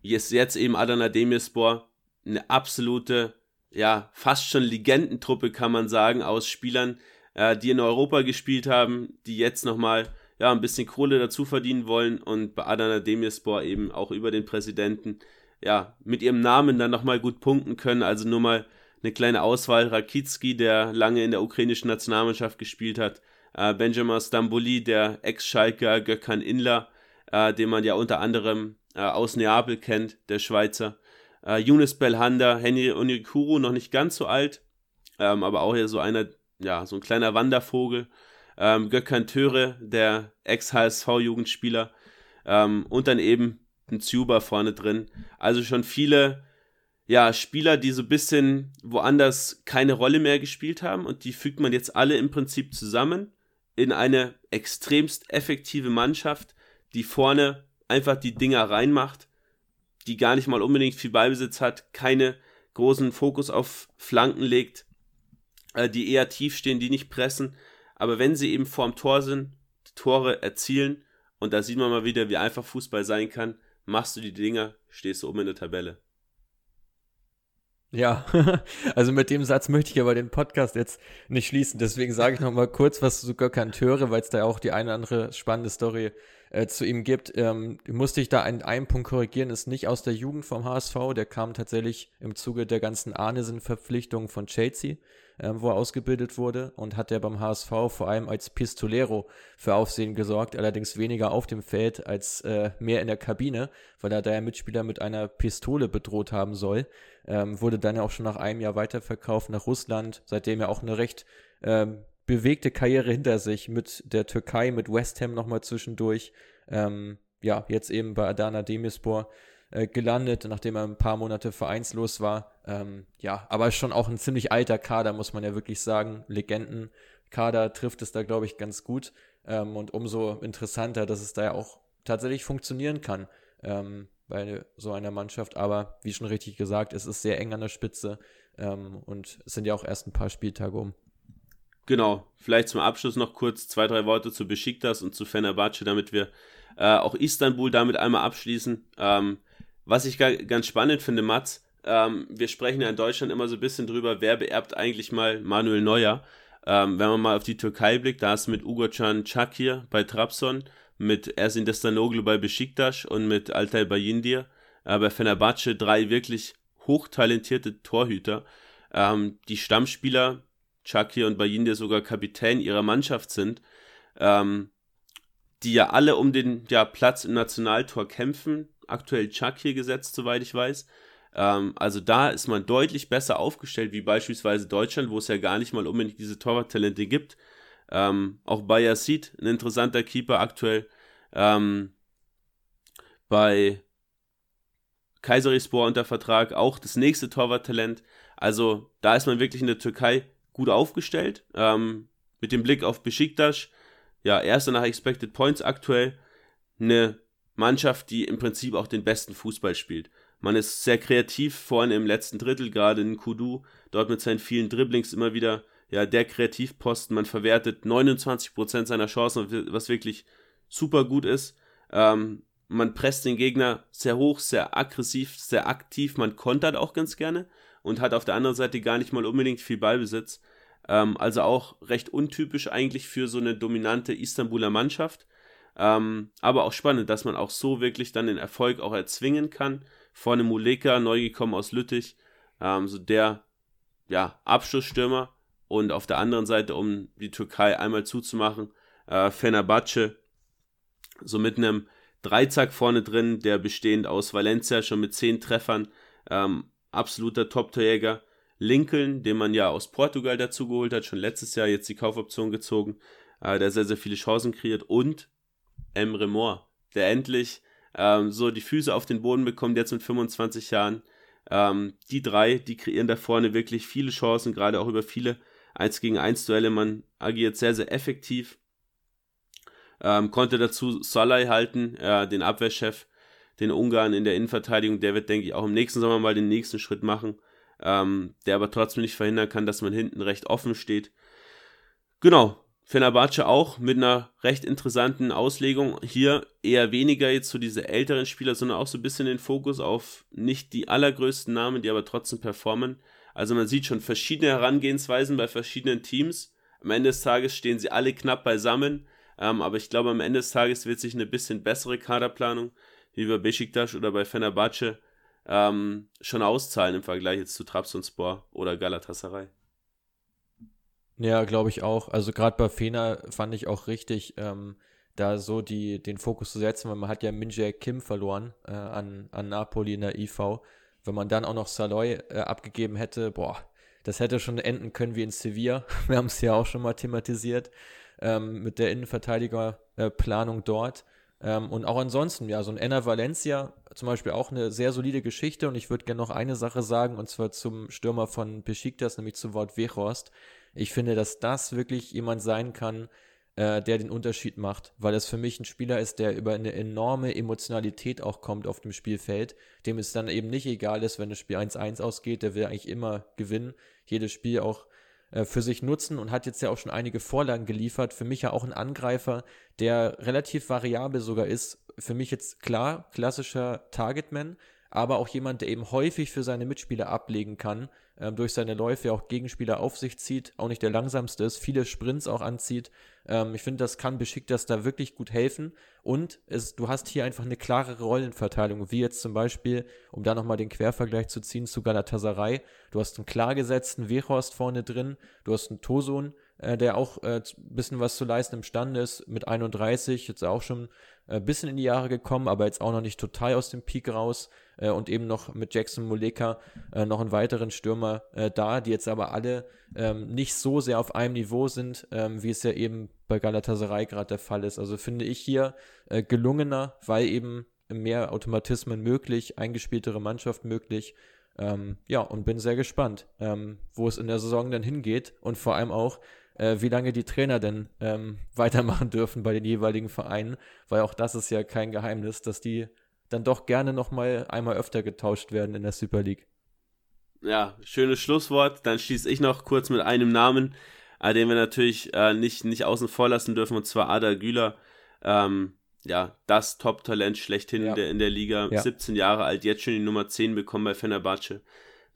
jetzt, jetzt eben Adana Demirspor eine absolute, ja, fast schon Legendentruppe, kann man sagen, aus Spielern, äh, die in Europa gespielt haben, die jetzt nochmal ja, ein bisschen Kohle dazu verdienen wollen und bei Adana Demirspor eben auch über den Präsidenten ja, mit ihrem Namen dann nochmal gut punkten können. Also nur mal eine kleine Auswahl. Rakitski, der lange in der ukrainischen Nationalmannschaft gespielt hat. Äh, Benjamin Stamboli, der Ex-Schalker Gökhan Inler, äh, den man ja unter anderem äh, aus Neapel kennt, der Schweizer. Äh, Yunus Belhanda, Henry Onyekuru, noch nicht ganz so alt, ähm, aber auch hier so einer, ja, so ein kleiner Wandervogel. Ähm, Gökhan Töre, der Ex-HSV-Jugendspieler. Ähm, und dann eben ein Zuba vorne drin. Also schon viele ja, Spieler, die so ein bisschen woanders keine Rolle mehr gespielt haben und die fügt man jetzt alle im Prinzip zusammen in eine extremst effektive Mannschaft, die vorne einfach die Dinger reinmacht, die gar nicht mal unbedingt viel Ballbesitz hat, keine großen Fokus auf Flanken legt, äh, die eher tief stehen, die nicht pressen, aber wenn sie eben vorm Tor sind, die Tore erzielen und da sieht man mal wieder, wie einfach Fußball sein kann, machst du die Dinger, stehst du oben in der Tabelle. Ja, [LAUGHS] also mit dem Satz möchte ich aber den Podcast jetzt nicht schließen. Deswegen sage ich noch mal kurz was zu Gökhan Töre, weil es da auch die eine oder andere spannende Story äh, zu ihm gibt. Ähm, musste ich da einen, einen Punkt korrigieren, ist nicht aus der Jugend vom HSV, der kam tatsächlich im Zuge der ganzen Arnesen-Verpflichtung von Chelsea äh, wo er ausgebildet wurde und hat er beim HSV vor allem als Pistolero für Aufsehen gesorgt, allerdings weniger auf dem Feld als äh, mehr in der Kabine, weil er da ja Mitspieler mit einer Pistole bedroht haben soll. Ähm, wurde dann ja auch schon nach einem Jahr weiterverkauft nach Russland, seitdem er auch eine recht ähm, bewegte Karriere hinter sich mit der Türkei, mit West Ham nochmal zwischendurch. Ähm, ja, jetzt eben bei Adana Demirspor äh, gelandet, nachdem er ein paar Monate vereinslos war. Ähm, ja, aber schon auch ein ziemlich alter Kader, muss man ja wirklich sagen. Legendenkader trifft es da, glaube ich, ganz gut. Ähm, und umso interessanter, dass es da ja auch tatsächlich funktionieren kann ähm, bei so einer Mannschaft. Aber wie schon richtig gesagt, es ist sehr eng an der Spitze ähm, und es sind ja auch erst ein paar Spieltage um. Genau, vielleicht zum Abschluss noch kurz zwei, drei Worte zu Besiktas und zu Fenerbahce, damit wir äh, auch Istanbul damit einmal abschließen. Ähm, was ich ganz spannend finde, Mats, ähm, wir sprechen ja in Deutschland immer so ein bisschen drüber, wer beerbt eigentlich mal Manuel Neuer. Ähm, wenn man mal auf die Türkei blickt, da ist mit Ugocan Çakir bei Trabzon, mit Ersin Destanoglu bei Besiktas und mit Altay Bayindir äh, bei Fenerbahce drei wirklich hochtalentierte Torhüter. Ähm, die Stammspieler, Çakir und Bayindir sogar Kapitän ihrer Mannschaft sind, ähm, die ja alle um den ja, Platz im Nationaltor kämpfen. Aktuell Chuck hier gesetzt, soweit ich weiß. Ähm, also da ist man deutlich besser aufgestellt, wie beispielsweise Deutschland, wo es ja gar nicht mal unbedingt diese Torwarttalente gibt. Ähm, auch Bayazid, ein interessanter Keeper aktuell. Ähm, bei Kayserispor unter Vertrag, auch das nächste Torwarttalent. Also da ist man wirklich in der Türkei gut aufgestellt. Ähm, mit dem Blick auf Besiktas, ja, erster nach Expected Points aktuell. Eine Mannschaft, die im Prinzip auch den besten Fußball spielt. Man ist sehr kreativ vorne im letzten Drittel, gerade in Kudu, dort mit seinen vielen Dribblings immer wieder ja, der Kreativposten. Man verwertet 29% seiner Chancen, was wirklich super gut ist. Ähm, man presst den Gegner sehr hoch, sehr aggressiv, sehr aktiv. Man kontert auch ganz gerne und hat auf der anderen Seite gar nicht mal unbedingt viel Ballbesitz. Ähm, also auch recht untypisch eigentlich für so eine dominante Istanbuler Mannschaft. Ähm, aber auch spannend, dass man auch so wirklich dann den Erfolg auch erzwingen kann. Vorne Muleka, neu gekommen aus Lüttich, ähm, so der ja, Abschlussstürmer. Und auf der anderen Seite, um die Türkei einmal zuzumachen, äh, Fenerbahce, so mit einem Dreizack vorne drin, der bestehend aus Valencia schon mit zehn Treffern, ähm, absoluter Top-Torjäger. Lincoln, den man ja aus Portugal dazu geholt hat, schon letztes Jahr jetzt die Kaufoption gezogen, äh, der sehr, sehr viele Chancen kreiert und Emre Moore, der endlich ähm, so die Füße auf den Boden bekommt, jetzt mit 25 Jahren. Ähm, die drei, die kreieren da vorne wirklich viele Chancen, gerade auch über viele 1 gegen 1 Duelle. Man agiert sehr, sehr effektiv. Ähm, konnte dazu Salai halten, äh, den Abwehrchef, den Ungarn in der Innenverteidigung. Der wird, denke ich, auch im nächsten Sommer mal den nächsten Schritt machen. Ähm, der aber trotzdem nicht verhindern kann, dass man hinten recht offen steht. Genau, Fenerbahce auch mit einer recht interessanten Auslegung. Hier eher weniger jetzt so diese älteren Spieler, sondern auch so ein bisschen den Fokus auf nicht die allergrößten Namen, die aber trotzdem performen. Also man sieht schon verschiedene Herangehensweisen bei verschiedenen Teams. Am Ende des Tages stehen sie alle knapp beisammen. Ähm, aber ich glaube, am Ende des Tages wird sich eine bisschen bessere Kaderplanung, wie bei Besiktas oder bei Fenerbahce, ähm, schon auszahlen im Vergleich jetzt zu Trabzonspor oder Galatasaray. Ja, glaube ich auch. Also gerade bei Fener fand ich auch richtig, ähm, da so die, den Fokus zu setzen, weil man hat ja Minjae Kim verloren äh, an, an Napoli in der IV. Wenn man dann auch noch Saloy äh, abgegeben hätte, boah, das hätte schon enden können wie in Sevilla. [LAUGHS] Wir haben es ja auch schon mal thematisiert ähm, mit der Innenverteidigerplanung äh, dort. Ähm, und auch ansonsten, ja, so ein Enna Valencia zum Beispiel auch eine sehr solide Geschichte. Und ich würde gerne noch eine Sache sagen, und zwar zum Stürmer von Besiktas, nämlich zu Wort Wechhorst. Ich finde, dass das wirklich jemand sein kann, äh, der den Unterschied macht, weil es für mich ein Spieler ist, der über eine enorme Emotionalität auch kommt auf dem Spielfeld, dem es dann eben nicht egal ist, wenn das Spiel 1-1 ausgeht, der will eigentlich immer gewinnen, jedes Spiel auch für sich nutzen und hat jetzt ja auch schon einige Vorlagen geliefert. Für mich ja auch ein Angreifer, der relativ variabel sogar ist. Für mich jetzt klar, klassischer Targetman, aber auch jemand, der eben häufig für seine Mitspieler ablegen kann, ähm, durch seine Läufe auch Gegenspieler auf sich zieht, auch nicht der langsamste ist, viele Sprints auch anzieht. Ähm, ich finde, das kann Besiktas da wirklich gut helfen und es, du hast hier einfach eine klare Rollenverteilung, wie jetzt zum Beispiel, um da nochmal den Quervergleich zu ziehen zu Galatasaray, du hast einen klar gesetzten Wehorst vorne drin, du hast einen Tosun, äh, der auch ein äh, bisschen was zu leisten imstande ist, mit 31, jetzt auch schon äh, bisschen in die Jahre gekommen, aber jetzt auch noch nicht total aus dem Peak raus äh, und eben noch mit Jackson Muleka äh, noch einen weiteren Stürmer äh, da, die jetzt aber alle ähm, nicht so sehr auf einem Niveau sind, ähm, wie es ja eben bei Galatasaray gerade der Fall ist. Also finde ich hier äh, gelungener, weil eben mehr Automatismen möglich, eingespieltere Mannschaft möglich. Ähm, ja, und bin sehr gespannt, ähm, wo es in der Saison dann hingeht und vor allem auch, äh, wie lange die Trainer denn ähm, [LAUGHS] weitermachen dürfen bei den jeweiligen Vereinen, weil auch das ist ja kein Geheimnis, dass die dann doch gerne noch mal einmal öfter getauscht werden in der Super League. Ja, schönes Schlusswort. Dann schließe ich noch kurz mit einem Namen, äh, den wir natürlich äh, nicht, nicht außen vor lassen dürfen, und zwar Ada Güler. Ähm, ja, das Top-Talent schlechthin ja. in, der, in der Liga. Ja. 17 Jahre alt, jetzt schon die Nummer 10 bekommen bei Fenerbahce.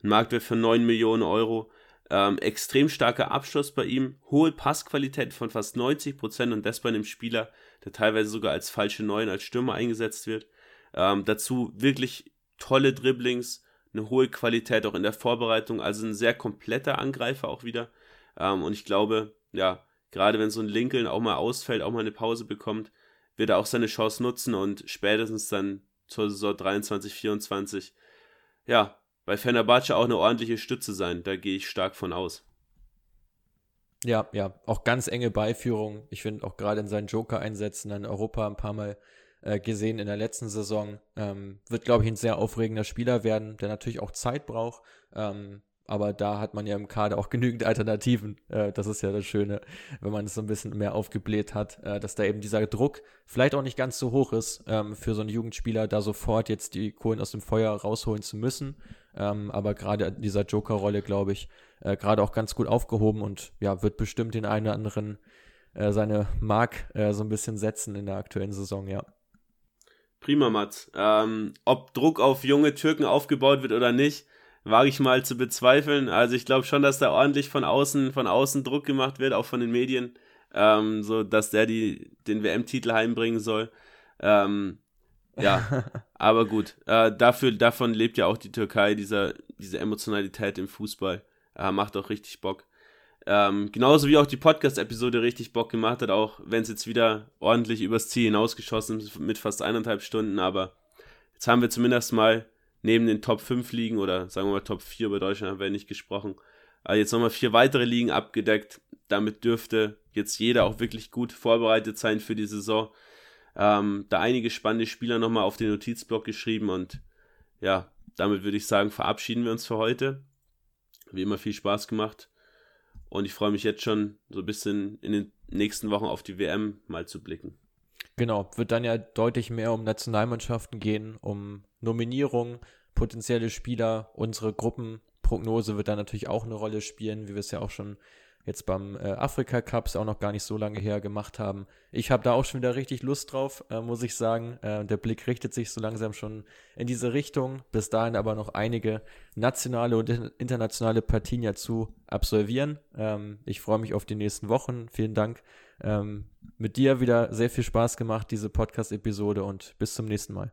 Ein Marktwert für 9 Millionen Euro. Ähm, extrem starker Abschluss bei ihm, hohe Passqualität von fast 90 Prozent und das bei einem Spieler, der teilweise sogar als falsche Neun, als Stürmer eingesetzt wird. Ähm, dazu wirklich tolle Dribblings, eine hohe Qualität auch in der Vorbereitung, also ein sehr kompletter Angreifer auch wieder. Ähm, und ich glaube, ja, gerade wenn so ein Lincoln auch mal ausfällt, auch mal eine Pause bekommt, wird er auch seine Chance nutzen und spätestens dann zur Saison 23, 24, ja, bei Fenerbahce auch eine ordentliche Stütze sein. Da gehe ich stark von aus. Ja, ja, auch ganz enge Beiführung. Ich finde auch gerade in seinen Joker-Einsätzen in Europa ein paar Mal äh, gesehen in der letzten Saison. Ähm, wird, glaube ich, ein sehr aufregender Spieler werden, der natürlich auch Zeit braucht. Ähm, aber da hat man ja im Kader auch [LAUGHS] genügend Alternativen. Äh, das ist ja das Schöne, wenn man es so ein bisschen mehr aufgebläht hat, äh, dass da eben dieser Druck vielleicht auch nicht ganz so hoch ist, ähm, für so einen Jugendspieler da sofort jetzt die Kohlen aus dem Feuer rausholen zu müssen. Ähm, aber gerade dieser Joker-Rolle, glaube ich, äh, gerade auch ganz gut aufgehoben und ja, wird bestimmt den einen oder anderen äh, seine Mark äh, so ein bisschen setzen in der aktuellen Saison, ja. Prima, Mats. Ähm, ob Druck auf junge Türken aufgebaut wird oder nicht, wage ich mal zu bezweifeln. Also ich glaube schon, dass da ordentlich von außen, von außen Druck gemacht wird, auch von den Medien, ähm, so dass der die, den WM-Titel heimbringen soll. Ähm, ja, [LAUGHS] aber gut. Äh, dafür, davon lebt ja auch die Türkei, dieser, diese Emotionalität im Fußball. Äh, macht auch richtig Bock. Ähm, genauso wie auch die Podcast-Episode richtig Bock gemacht hat, auch wenn es jetzt wieder ordentlich übers Ziel hinausgeschossen ist mit fast eineinhalb Stunden, aber jetzt haben wir zumindest mal neben den Top 5 Ligen oder sagen wir mal Top 4 bei Deutschland haben wir nicht gesprochen, aber jetzt nochmal vier weitere Ligen abgedeckt. Damit dürfte jetzt jeder auch wirklich gut vorbereitet sein für die Saison. Ähm, da einige spannende Spieler nochmal auf den Notizblock geschrieben und ja, damit würde ich sagen, verabschieden wir uns für heute. Wie immer viel Spaß gemacht. Und ich freue mich jetzt schon so ein bisschen in den nächsten Wochen auf die WM mal zu blicken. Genau, wird dann ja deutlich mehr um Nationalmannschaften gehen, um Nominierungen, potenzielle Spieler. Unsere Gruppenprognose wird dann natürlich auch eine Rolle spielen, wie wir es ja auch schon jetzt beim äh, Afrika Cup, auch noch gar nicht so lange her, gemacht haben. Ich habe da auch schon wieder richtig Lust drauf, äh, muss ich sagen. Äh, der Blick richtet sich so langsam schon in diese Richtung. Bis dahin aber noch einige nationale und internationale Partien ja zu absolvieren. Ähm, ich freue mich auf die nächsten Wochen. Vielen Dank. Ähm, mit dir wieder sehr viel Spaß gemacht, diese Podcast-Episode und bis zum nächsten Mal.